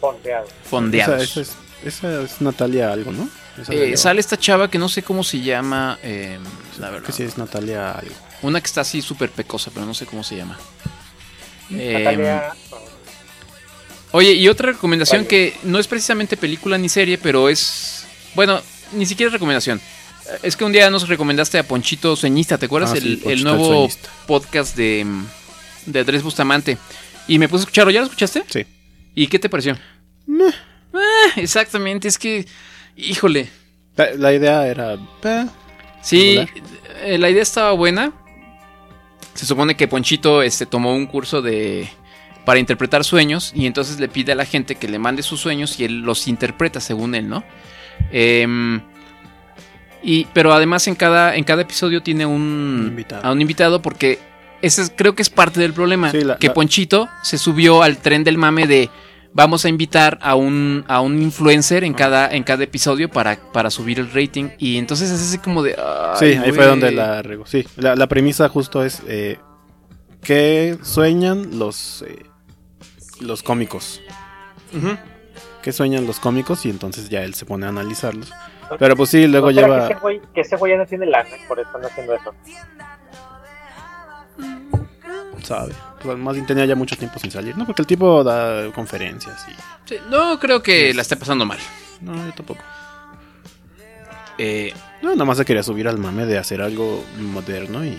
Ponteado. Fondeados. Esa, esa es, esa es Natalia algo, ¿no? Eh, sale esta chava que no sé cómo se llama. eh, la verdad. que sí es Natalia algo. Una que está así súper pecosa, pero no sé cómo se llama. Eh, Natalia. Oye, y otra recomendación Vale. que no es precisamente película ni serie, pero es. Bueno, ni siquiera es recomendación. Eh, Es que un día nos recomendaste a Ponchito Sueñista, ¿te acuerdas? Ah, el, sí, el Ponchito el nuevo podcast de, de Andrés Bustamante. Y me puse a escucharlo, ¿ya lo escuchaste? Sí. ¿Y qué te pareció? Eh, exactamente, es que. Híjole. La, la idea era. eh, Sí, regular. eh, la idea estaba buena. Se supone que Ponchito este, tomó un curso de para interpretar sueños y entonces le pide a la gente que le mande sus sueños y él los interpreta según él, ¿no? Em, y, pero además en cada, en cada episodio tiene un, invitado. a un invitado porque ese es- creo que es parte del problema. Sí, la- que la- Ponchito se subió al tren del mame de vamos a invitar a un, a un influencer en cada, en cada episodio para, para subir el rating. Y entonces es así como de... Sí, "Ay, ahí fue güey". donde la regó. Sí, la, la premisa justo es eh, qué sueñan los eh, los cómicos. Ujú. ¿Qué sueñan los cómicos? Y entonces ya él se pone a analizarlos. Pero pues sí, luego ¿No lleva... Que ese, güey, ya no tiene lana, por eso haciendo eso. sabe. Pues más bien tenía ya mucho tiempo sin salir, ¿no? Porque el tipo da conferencias y... Sí, no creo que la esté pasando mal. No, yo tampoco. Eh, No, nada más se quería subir al mame de hacer algo moderno y...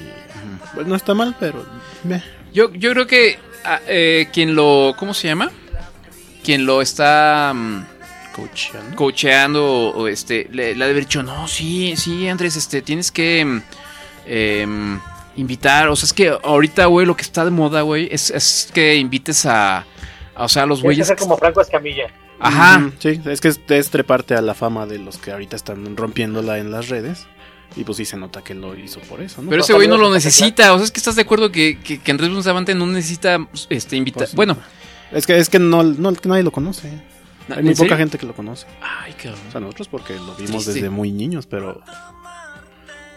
Pues no está mal, pero... meh. yo, yo creo que ah, eh, quien lo... ¿Cómo se llama? Quien lo está... mm, Coacheando. coacheando o, o, este le, le ha de haber dicho no sí sí Andrés este tienes que mm, em, invitar o sea es que ahorita güey lo que está de moda güey es, es que invites a, a, o sea a los que güeyes ser como Franco Escamilla. ajá Sí, es que es, es treparte a la fama de los que ahorita están rompiéndola en las redes. Y pues sí se nota que lo hizo por eso, ¿no? pero ese güey no lo necesita o sea es que estás de acuerdo que, que, que Andrés Bustamante no necesita este invitar Pues, bueno Es que, es que no, no- que nadie lo conoce. Hay ¿en muy serio? poca gente que lo conoce. ay cabrón O sea, nosotros porque lo vimos Triste. desde muy niños, pero...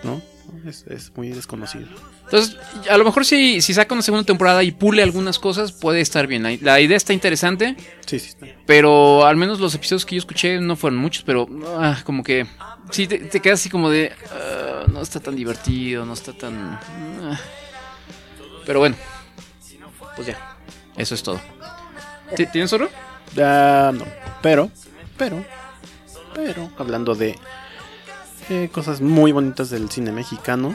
¿no? Es, es muy desconocido. Entonces, a lo mejor si, si saca una segunda temporada y pule algunas cosas, puede estar bien. La, la idea está interesante. Sí, sí. Está. Pero al menos los episodios que yo escuché no fueron muchos, pero ah, como que sí te, te quedas así como de ah, no está tan divertido, no está tan ah. Pero bueno. Pues ya. Eso es todo. ¿Ti- ¿Tienes otro? Ya no. Pero, pero, pero, hablando de eh, cosas muy bonitas del cine mexicano,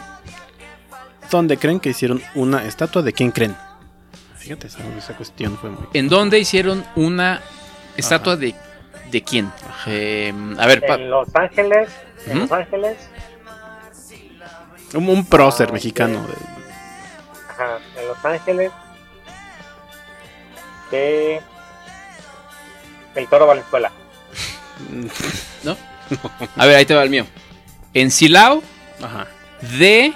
¿dónde creen que hicieron una estatua de quién creen? Fíjate, esa, esa cuestión fue muy. ¿En dónde hicieron una estatua de, de quién? Eh, a ver, pa- En Los Ángeles, en Ujú. Los Ángeles, Un, un prócer mexicano. de- ajá, en Los Ángeles, de El Toro Valenzuela. ¿no? A ver, ahí te va el mío. En Silao Ajá. de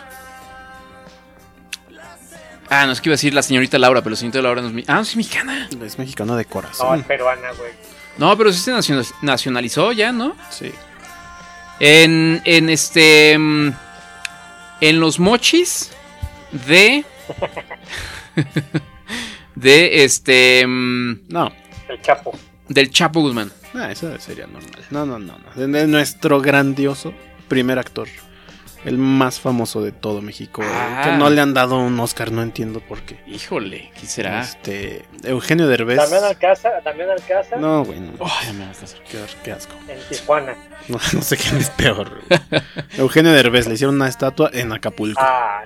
Ah, no es que iba a decir la señorita Laura, pero la señorita Laura no es mi... Ah, no, sí es mexicana. Es mexicano de No, corazón. es peruana, güey. No, pero sí se naciona- nacionalizó ya, ¿no? Sí. En, en este. mm, En los mochis de. de este. mm, No. El Chapo. Del Chapo Guzmán. Ah, eso sería normal. No, no, no. no. De, nuestro grandioso primer actor. El más famoso de todo México. Ah. Que no le han dado un Oscar, no entiendo por qué. Híjole, ¿quién será? Este. Eugenio Derbez. Damián Alcázar, Damián Alcázar No, güey. no. Ay, me vas a hacer. Qué, qué asco. en Tijuana. No, no sé quién es peor. güey. Eugenio Derbez le hicieron una estatua en Acapulco. Ah,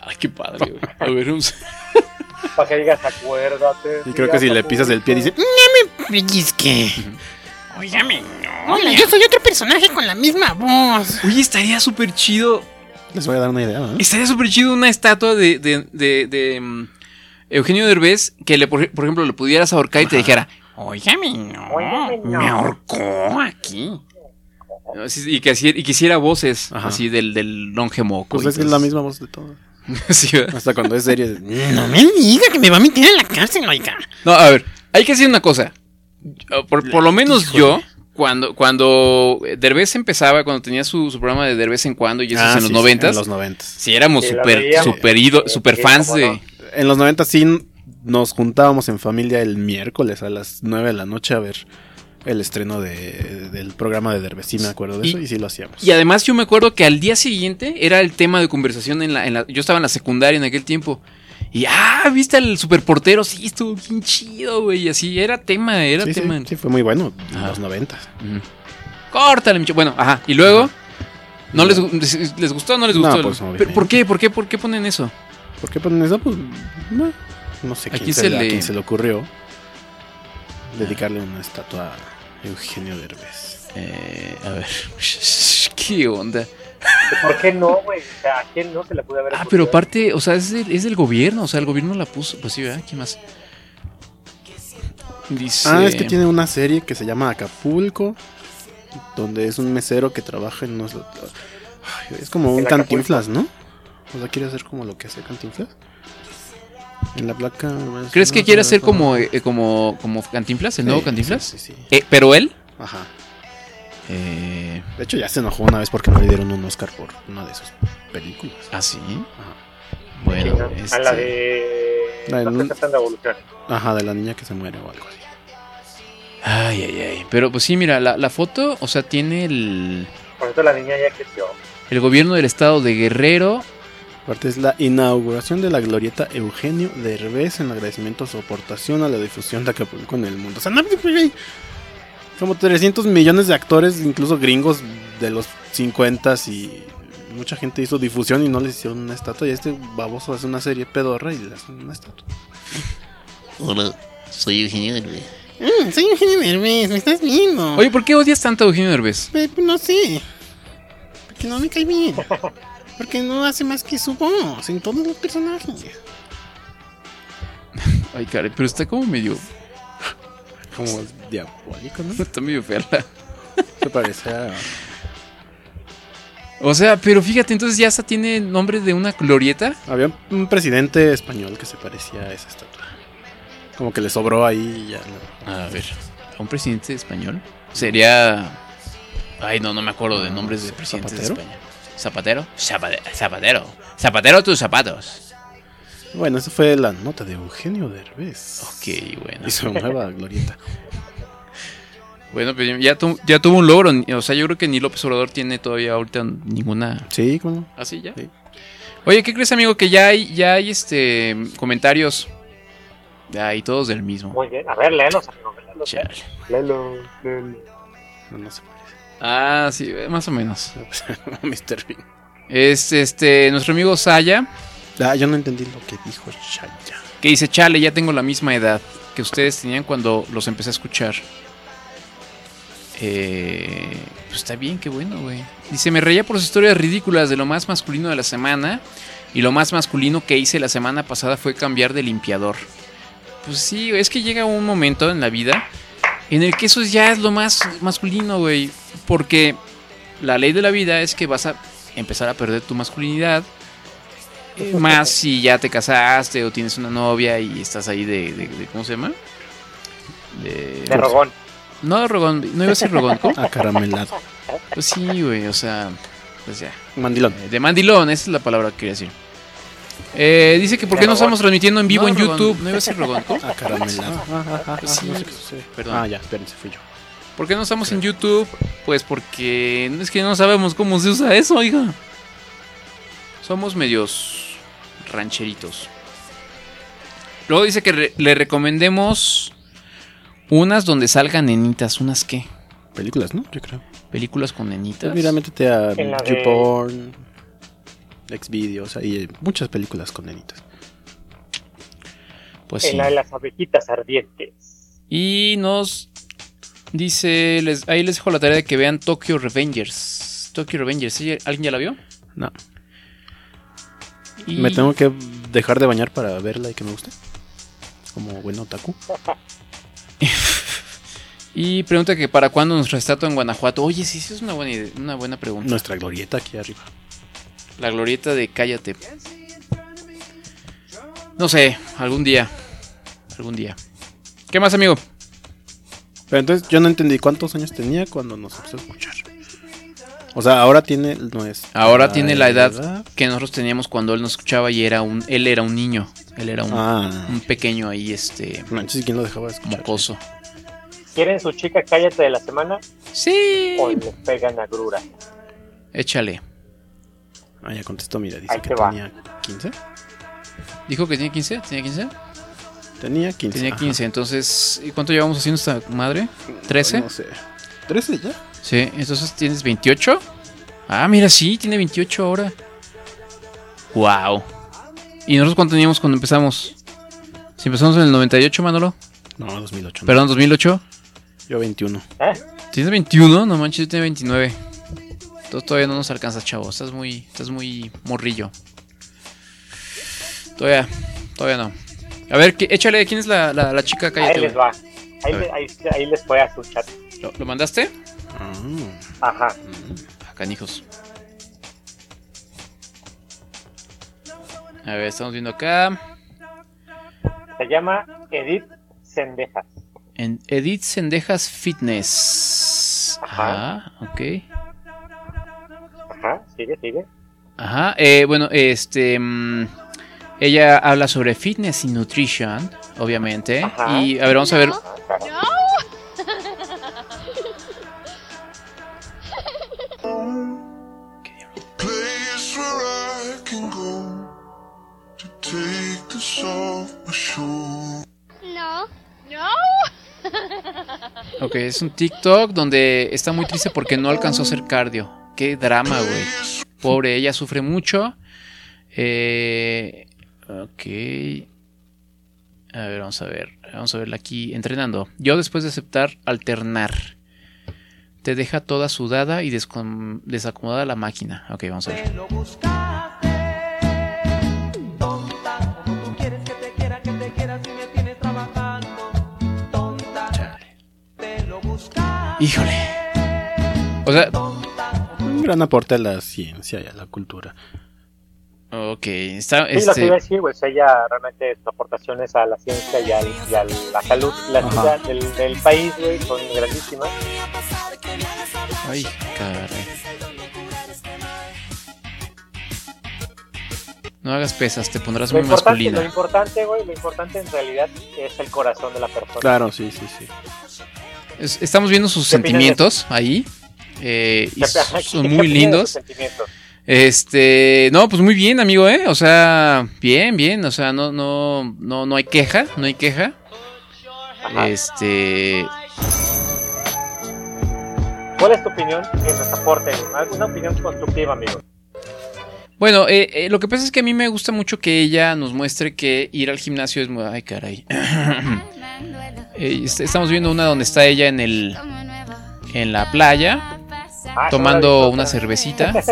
Ay, qué padre, güey. A ver, vamos. para que digas, acuérdate. y creo que si le pisas el pie dice. "Mm, No me pellizque. Óigame, no. Hola, yo soy otro personaje con la misma voz. Oye, estaría súper chido. Les voy a dar una idea, ¿no? Estaría súper chido una estatua de, de, de, de, mm, Eugenio Derbez que, le, por, por ejemplo, le pudieras ahorcar y te dijera, Óigame, no. No. Me ahorcó aquí. y que, hiciera- y que hiciera voces Ajá. así del, del longe moco. Pues es que es todo la misma voz de todo. Hasta cuando es serio. No me diga que me va a meter en la cárcel, oiga. No, a ver, hay que decir una cosa. Por, por lo menos yo, cuando, cuando Derbez empezaba, cuando tenía su, su programa de Derbez en cuando, y eso es Ah, en los sí, noventas, En los noventas. sí éramos Sí, lo super, super, ido- Sí, super sí, fans de... no. En los 90 sí nos juntábamos en familia el miércoles a las 9 de la noche a ver el estreno de- del programa de Derbez. Sí me acuerdo de Y- eso y sí lo hacíamos. Y además yo me acuerdo que al día siguiente era el tema de conversación en la, en la- Yo estaba en la secundaria en aquel tiempo. Y, ah, ¿viste al superportero? Sí, estuvo bien chido, güey. Y así, era tema, era sí, sí, tema. sí, fue muy bueno en los 90. Ujú. Córtale, micho. Bueno, ajá. Y luego... ¿No les, les, les gustó o no les No, gustó? pues, ¿Pero obviamente. ¿Por qué? ¿Por qué? ¿Por qué ponen eso? ¿Por qué ponen eso? Pues no, no sé ¿A quién se, se le... a quién se le ocurrió dedicarle una estatua Eugenio Derbez. Eh, a ver. ¿Qué onda? ¿Por qué no, güey? O sea, ¿a quién no se le puede haber Ah, pero aparte, o sea, es del, es del gobierno. O sea, el gobierno la puso. Pues sí, ¿verdad? ¿Quién más? Dice... Ah, es que tiene una serie que se llama Acapulco, donde es un mesero que trabaja en unos... Ay, es como un cantinflas, ¿no? O sea, quiere hacer como lo que hace cantinflas. En la placa... ¿Crees que quiere hacer como, eh, como, como Cantinflas, el Sí, nuevo Cantinflas? sí, sí. Eh, ¿Pero él? Ajá. Eh, De hecho, ya se enojó una vez porque no le dieron un Oscar por una de sus películas. ¿Ah, sí? Ajá. Bueno, A este- la de. La de La revolución. Ajá, de la niña que se muere o algo así. Ay, ay, ay. Pero pues sí, mira, la, la foto, o sea, tiene el, Por eso la niña ya creció. el gobierno del estado de Guerrero. Aparte es la inauguración de la glorieta Eugenio Derbez en agradecimiento a su aportación a la difusión de Acapulco en el mundo. O sea, no, como 300 millones de actores, incluso gringos de los 50 y mucha gente hizo difusión y no les hicieron una estatua. Y este baboso hace una serie pedorra y le hacen una estatua. Hola, soy Eugenio Derbez. Mm, soy Eugenio Derbez, me estás viendo. Oye, ¿por qué odias tanto a Eugenio Derbez? Eh, pues no sé. Porque no me cae bien. Porque no hace más que su voz en todos los personajes. Ay, caray, pero está como medio... Como diabólico, ¿no? Está medio fea la- Se parece a... O sea, pero fíjate, entonces ya hasta tiene nombre de una glorieta. Había un presidente español que se parecía a esa estatua. Como que le sobró ahí y ya. no. A ver, ¿a un presidente español? Sería... Ay, no, no me acuerdo de nombres de presidentes de ¿Zapatero? España. ¿Zapatero? Zapate- zapatero. Zapatero tus zapatos. Bueno, esa fue la nota de Eugenio Derbez. Ok, bueno. Y su nueva glorieta. Bueno, pues ya, tu- ya tuvo un logro. O sea, yo creo que ni López Obrador tiene todavía ahorita ninguna. Sí, ¿cómo? ¿Ah, sí, ya? Oye, ¿qué crees, amigo? Que ya hay, ya hay este comentarios. Ya, y todos del mismo. Muy bien. A ver, léelos, amigo. Léelos. Chale. Léelo, léelo. No, no sé. Ah, sí, eh, más o menos. Mr. Bean. Es este, nuestro amigo Saya. Ah, yo no entendí lo que dijo Shaya. Que dice, chale, ya tengo la misma edad que ustedes tenían cuando los empecé a escuchar. Eh, pues está bien, qué bueno, güey. Dice, me reía por sus historias ridículas de lo más masculino de la semana. Y lo más masculino que hice la semana pasada fue cambiar de limpiador. Pues sí, es que llega un momento en la vida en el que eso ya es lo más masculino, güey. Porque la ley de la vida es que vas a empezar a perder tu masculinidad. Eh, Más si ya te casaste o tienes una novia y estás ahí de, de- de- ¿cómo se llama? De, De rogón. No de rogón, no iba a decir rogón, ¿cómo? Acaramelado. Pues sí, güey, o sea, pues ya. Mandilón. Eh, De mandilón, esa es la palabra que quería decir. Eh, dice que por qué no estamos transmitiendo en vivo No, en. YouTube. No iba a decir rogón, ¿cómo? Acaramelado. Pues sí, No sé qué sucede. perdón. Ah, ya, espérense, fui yo. ¿Por qué no estamos en YouTube? Pues porque es que no sabemos cómo se usa eso, oiga. Somos medios rancheritos. Luego dice que re- le recomendemos unas donde salgan nenitas. ¿Unas qué? Películas, ¿no? Yo creo. Películas con nenitas. Pues mira, métete a YouPorn, Xvideos, hay muchas películas con nenitas. Pues En sí. la de las abejitas ardientes. Y nos dice, les, ahí les dejo la tarea de que vean Tokyo Revengers. Tokyo Revengers, ¿sí? ¿alguien ya la vio? No. Y- Me tengo que dejar de bañar para verla y que me guste. Como buen otaku. Y pregunta que para cuándo nuestra estatua en Guanajuato. Oye, sí, sí es una buena, idea- una buena pregunta. Nuestra glorieta aquí arriba. La glorieta de Cállate. No sé, algún día. Algún día. ¿Qué más, amigo? Pero entonces yo no entendí cuántos años tenía cuando nos empezó a escuchar. O sea, ahora tiene nuestra Ahora tiene la edad que nosotros teníamos cuando él nos escuchaba y era un, él era un niño. Él era un, Ah. un pequeño ahí, este. Manches, ¿quién lo dejaba escuchar? Mocoso. ¿Quieren su chica cállate de la semana? Sí. O le pegan a grura. Échale. Ah, ya contestó, mira, dice Ahí que te va. tenía 15. ¿Dijo que tiene 15? ¿Tenía 15? Tenía 15. Tenía ajá. 15, entonces. ¿Y cuánto llevamos haciendo esta madre? ¿13? No sé. ¿13 ya? Sí, entonces tienes 28. Ah, mira, sí, tiene 28 ahora. Wow. ¿Y nosotros cuánto teníamos cuando empezamos? Si empezamos en el 98, Manolo. No, 2008. no. Perdón, 2008. Yo 21. ¿Tienes 21? No manches, yo tengo 29. Todavía no nos alcanzas, chavo. Estás muy, estás muy morrillo. Todavía, todavía no. A ver, ¿qué- échale, ¿quién es la, la, la chica? Cállate. Ahí les va. Ahí, le- ahí, ahí les fue a su chat. ¿Lo, lo mandaste? Ajá. Ah, canijos. A ver, estamos viendo acá. Se llama Edith Sendejas. En Edith Sendejas Fitness. Ajá. Ajá, ok. Ajá, sigue, sigue. Ajá, eh, bueno, este. mm, ella habla sobre fitness y nutrition, obviamente. Ajá. Y a ver, vamos a ver. No. No. Ok, es un TikTok donde está muy triste porque no alcanzó a hacer cardio. Qué drama, güey. Pobre, ella sufre mucho. Eh, ok. A ver, vamos a ver. Vamos a verla aquí entrenando. Yo después de aceptar alternar. Te deja toda sudada y desacomodada la máquina. Ok, vamos a ver. Híjole. O sea, gran aporte a la ciencia y a la cultura. ok, está. Sí, lo que Este, iba a decir, pues ella realmente sus aportaciones a la ciencia y, al- y a la salud la Ajá. ciudad del, del país, güey, son grandísimas. Ay, caray. No hagas pesas, te pondrás Lo muy importante, lo masculina. importante, güey, lo importante en realidad es el corazón de la persona. Claro, sí, sí, sí. Es- estamos viendo sus ¿Qué opinan de sentimientos ahí. Eh, y ¿Qué opinan- son muy lindos. Este, no, pues muy bien, amigo, ¿eh? O sea, bien, bien, o sea, no, no, no, no hay queja, no hay queja. Este, ¿Cuál es tu opinión en nuestro aporte? ¿Alguna opinión constructiva, amigo? bueno, eh, eh, lo que pasa es que a mí me gusta mucho que ella nos muestre que ir al gimnasio es muy, ay, caray. Eh, est- estamos viendo una donde está ella en el, en la playa, Ah, tomando una cervecita.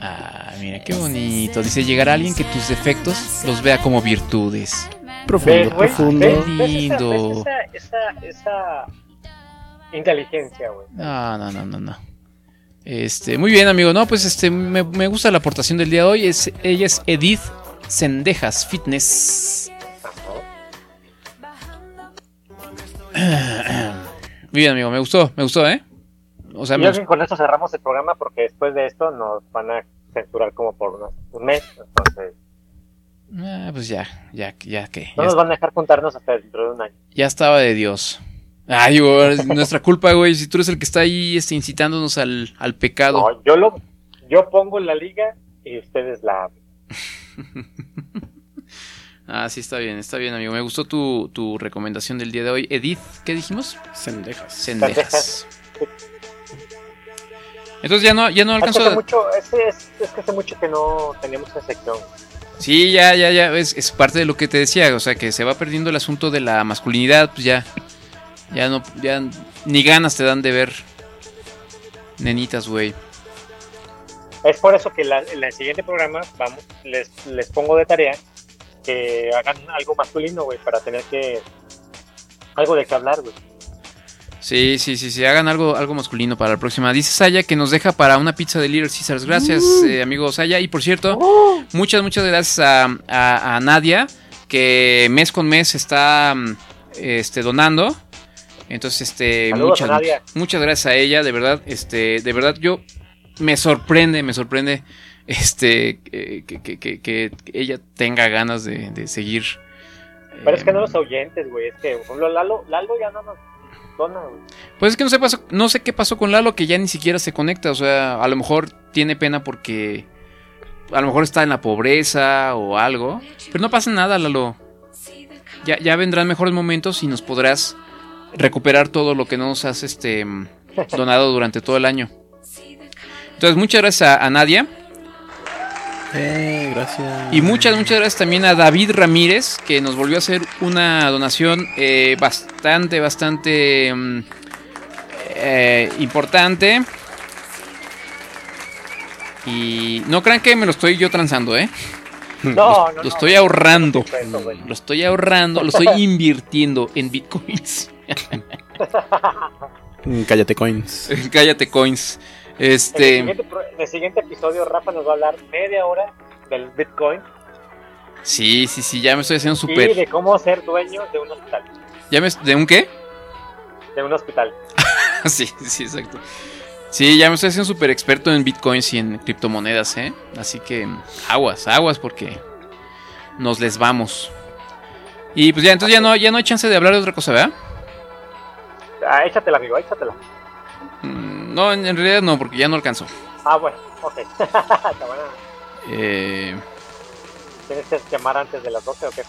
Ah, mira qué bonito. Dice, llegará alguien que tus defectos los vea como virtudes. Profundo, profundo. ¿Ves- ves esa- Lindo. ves Esa, esa, esa inteligencia, güey. No, no, no, no, no. Este, muy bien, amigo. No, pues este, me, me gusta la aportación del día de hoy. Es, ella es Edith Sendejas Fitness. Muy bien, amigo. Me gustó, me gustó, ¿eh? O sea, me yo gustó. creo que con esto cerramos el programa porque después de esto nos van a censurar como por unos- un mes. Entonces, Ah, pues ya, ya, ya que. no Ya, nos van a dejar juntarnos hasta dentro de un año. ya estaba de Dios. Ay, güey, es nuestra culpa, güey. Si tú eres el que está ahí este, incitándonos al, al pecado. No, yo, lo, yo pongo la liga y ustedes la abren. Ah, sí, está bien, está bien, amigo. Me gustó tu, tu recomendación del día de hoy. Edith, ¿qué dijimos? Sendejas. Sendejas. Entonces ya no, ya no Es que, alcanzó. hace mucho, es, es- es que hace mucho que no teníamos esa sección. Sí, ya, ya, ya. Es, es parte de lo que te decía. O sea, que se va perdiendo el asunto de la masculinidad. Pues ya. Ya no. Ya ni ganas te dan de ver. Nenitas, güey. Es por eso que la- en el siguiente programa vamos, les, les pongo de tarea que hagan algo masculino, güey, para tener que... Algo de qué hablar, güey. Sí, sí, sí, sí. Hagan algo, algo masculino para la próxima. Dice Saya que nos deja para una pizza de Little Caesars. Gracias, eh, amigo Saya. Y por cierto, muchas, muchas gracias a, a- a Nadia, que mes con mes está mm, este, donando. Entonces, este, Saludos muchas, a Nadia. muchas gracias a ella, de verdad, este, de verdad, yo me sorprende, me sorprende, este, eh, que, que- que- que ella tenga ganas de, de seguir. Pero es que no los oyentes, güey, es que, por ejemplo, Lalo, Lalo ya no nos dona, güey. Pues es que no sé, pasó- no sé qué pasó con Lalo, que ya ni siquiera se conecta. O sea, a lo mejor tiene pena porque a lo mejor está en la pobreza o algo. Pero no pasa nada, Lalo. Ya, ya vendrán mejores momentos y nos podrás recuperar todo lo que no nos has este, donado durante todo el año. Entonces, muchas gracias a, a Nadia. Eh, gracias. Y muchas, muchas gracias también a David Ramírez, que nos volvió a hacer una donación eh, bastante, bastante mm, eh, importante. Y no crean que me lo estoy yo transando, ¿eh? No, lo, no, lo no. estoy ahorrando. Eso. Lo estoy ahorrando, lo estoy invirtiendo en bitcoins. Mm, Cállate, coins. Cállate, coins. En el, Este. siguiente, en el siguiente episodio, Rafa nos va a hablar media hora del Bitcoin Sí, sí, sí, ya me estoy haciendo y súper. de cómo ser dueño de un hospital. ¿Ya me, ¿De un qué? De un hospital. sí, sí, exacto. Sí, ya me estoy haciendo súper experto en bitcoins y en criptomonedas, ¿eh? Así que aguas, aguas porque nos les vamos. Y pues ya, entonces ya no, ya no hay chance de hablar de otra cosa, ¿verdad? Ah, échatela, amigo, échatela. Mm, No, en, en realidad no, porque ya no alcanzó. Ah, bueno, ok. Está buena. Eh, ¿Tienes que llamar antes de las 12 o qué?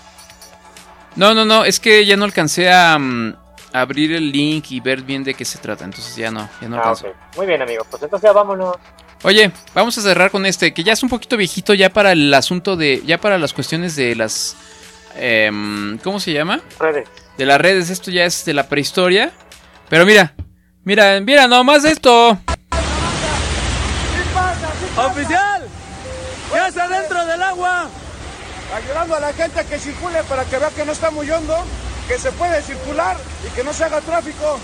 no, no, no, es que ya no alcancé a, mm, abrir el link y ver bien de qué se trata, entonces ya no, ya no Ah. Muy bien, amigo. Pues entonces ya vámonos. Oye, vamos a cerrar con este, que ya es un poquito viejito ya para el asunto de, ya para las cuestiones de las, em, ¿cómo se llama? Redes. De las redes, esto ya es de la prehistoria. Pero mira, mira, mira nomás esto. ¡Oficial! ¿Qué hace adentro del agua? Ayudando a la gente a que circule para que vea que no está muy hondo, que se puede circular y que no se haga tráfico.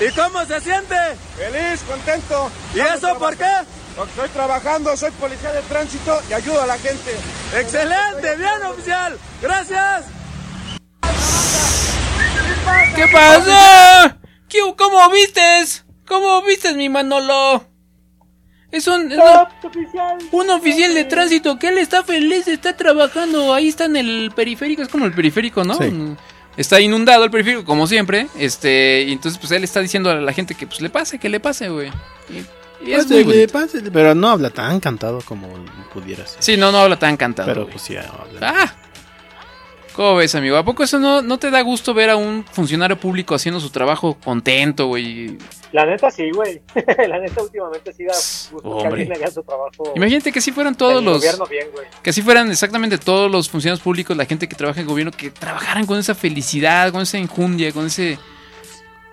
¿Y cómo se siente? Feliz, contento. ¿Y eso por qué? Porque estoy trabajando, soy policía de tránsito y ayudo a la gente. ¡Excelente! ¡Bien, oficial! ¡Gracias! ¿Qué pasó? ¿Qué- ¿Cómo vistes? ¿Cómo vistes mi Manolo? Es un, es un- un oficial de tránsito que él está feliz, está trabajando, ahí está en el periférico, es como el periférico, ¿no? Sí. Está inundado el periférico, como siempre, este, y entonces pues él está diciendo a la gente que pues le pase, que le pase, güey. Y, y es muy Pásele, bonito. pásele, pero no habla tan cantado como pudiera ser. Sí, no, no habla tan cantado. Pero pues sí habla. Ah. ¿Cómo ves, amigo? ¿A poco eso no, no te da gusto ver a un funcionario público haciendo su trabajo contento, güey? La neta sí, güey. la neta últimamente sí da gusto que Hombre. alguien haga su trabajo. Imagínate que si fueran todos los... gobierno bien, güey. Que si fueran exactamente todos los funcionarios públicos, la gente que trabaja en gobierno, que trabajaran con esa felicidad, con esa enjundia, con ese...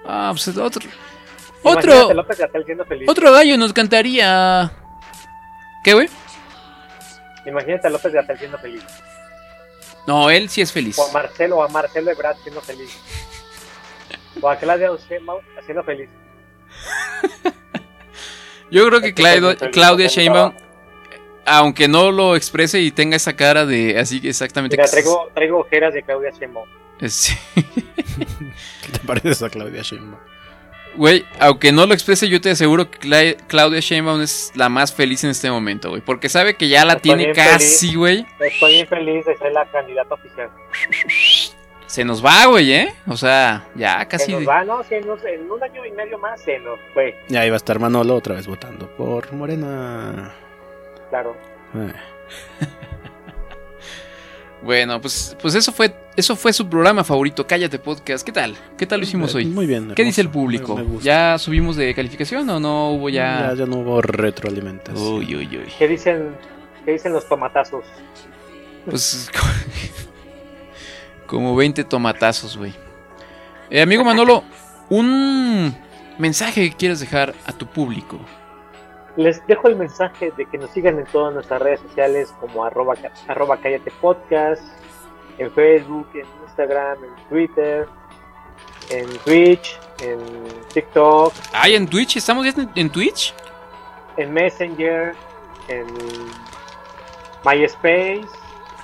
Ah, pues otro... Imagínate Otro... Feliz. Otro gallo nos cantaría... ¿Qué, güey? Imagínate a López Gatell siendo feliz. No, él sí es feliz. O a Marcelo, o a Marcelo Ebrard siendo feliz. O a Claudia Sheinbaum siendo feliz. Yo creo que Claudia, feliz Claudia Sheinbaum, aunque no lo exprese y tenga esa cara de así que exactamente... Mira, traigo, traigo ojeras de Claudia Sheinbaum. Sí. ¿Qué te pareces a Claudia Sheinbaum? Güey, aunque no lo exprese, yo te aseguro que Cla- Claudia Sheinbaum es la más feliz en este momento, güey. Porque sabe que ya la Estoy tiene casi, güey. Estoy bien feliz de ser la candidata oficial. Se nos va, güey, ¿eh? O sea, ya Se casi... nos va, ¿no? Si en, un año y medio más se nos fue. Y ahí va a estar Manolo otra vez votando por Morena. Claro. Eh. Bueno, pues, pues eso fue eso fue su programa favorito, Cállate Podcast. ¿Qué tal? ¿Qué tal lo hicimos Eh, hoy? muy bien, ¿Qué dice el hermoso. público? Me- me gusta. ¿Ya subimos de calificación o no hubo ya...? Ya, ya no hubo retroalimentación. Uy, uy, uy. ¿Qué dicen, qué dicen los tomatazos? Pues como 20 tomatazos, güey. Eh, amigo Manolo, un mensaje que quieres dejar a tu público. Les dejo el mensaje de que nos sigan en todas nuestras redes sociales como arroba, arroba cállate podcast, en Facebook, en Instagram, en Twitter, en Twitch, en TikTok, Ay, en Twitch, ¿estamos ya en, en Twitch? en Messenger, en MySpace,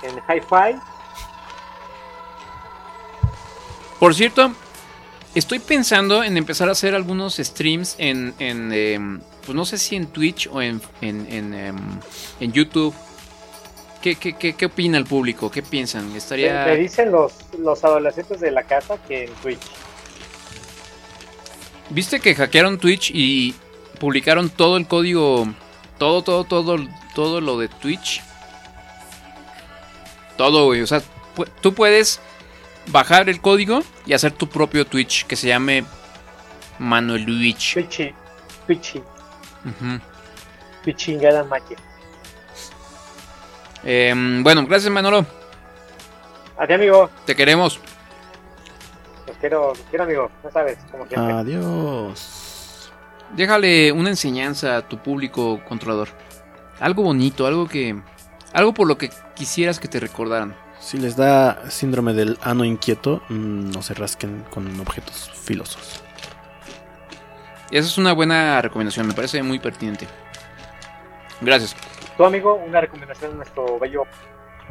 en Hi-Fi. Por cierto, estoy pensando en empezar a hacer algunos streams en, en em, pues no sé si en Twitch o en, en, en, em, en YouTube. ¿Qué, qué, qué, qué opina el público? ¿Qué piensan? Estaría... Me dicen los, los adolescentes de la casa que en Twitch. ¿Viste que hackearon Twitch y publicaron todo el código, todo, todo, todo, todo lo de Twitch? Todo, güey. O sea, pu- tú puedes bajar el código y hacer tu propio Twitch que se llame Manuel Twitch. Twitchy, Twitchy, Ujú. Twitchingada magia. Em, bueno, gracias Manolo. Adiós, amigo. Te queremos. Los quiero, los quiero, amigo. No sabes, como siempre. Adiós. Déjale una enseñanza a tu público controlador. Algo bonito, algo que... Algo por lo que quisieras que te recordaran. Si les da síndrome del ano inquieto, mm, no se rasquen con objetos filosos. Esa es una buena recomendación, me parece muy pertinente. Gracias. Tu amigo, una recomendación a nuestro bello,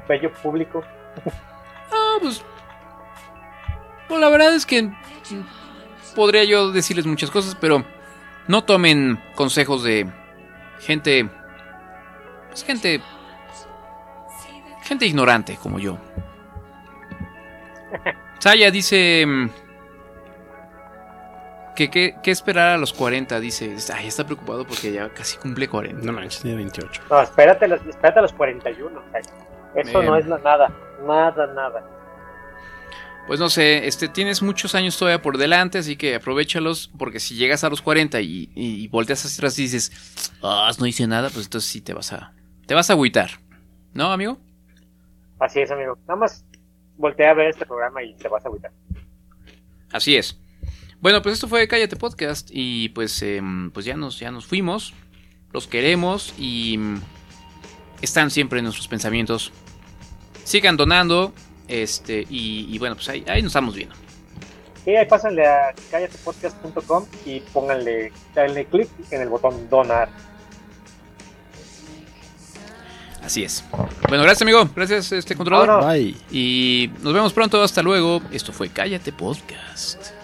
bello público. Ah, pues. Pues la verdad es que. Podría yo decirles muchas cosas, pero. No tomen consejos de. Gente. Pues gente. Gente ignorante como yo. Saya dice. Que, que, que esperar a los 40, dice. Ay, está preocupado porque ya casi cumple 40. No manches, tiene 28. No, espérate, a los- espérate a los 41. o sea, Eso Bien. no es nada. Nada, nada. Pues no sé, este, tienes muchos años todavía por delante, así que aprovechalos, porque si llegas a los 40 y, y, y volteas hacia atrás y dices, ah, no hice nada, pues entonces sí te vas a, te vas a agüitar. ¿No, amigo? Así es, amigo. Nada más voltea a ver este programa y te vas a agüitar. Así es. Bueno, pues esto fue Cállate Podcast y pues, em, pues ya, nos, ya nos fuimos, los queremos y mm, están siempre en nuestros pensamientos. Sigan donando, este, y, y bueno, pues ahí, ahí nos estamos viendo. Y ahí pásenle a callatepodcast.com y pónganle, denle clic en el botón donar. Así es. Bueno, gracias amigo, gracias este controlador. Bye. Y nos vemos pronto, hasta luego. Esto fue Cállate Podcast.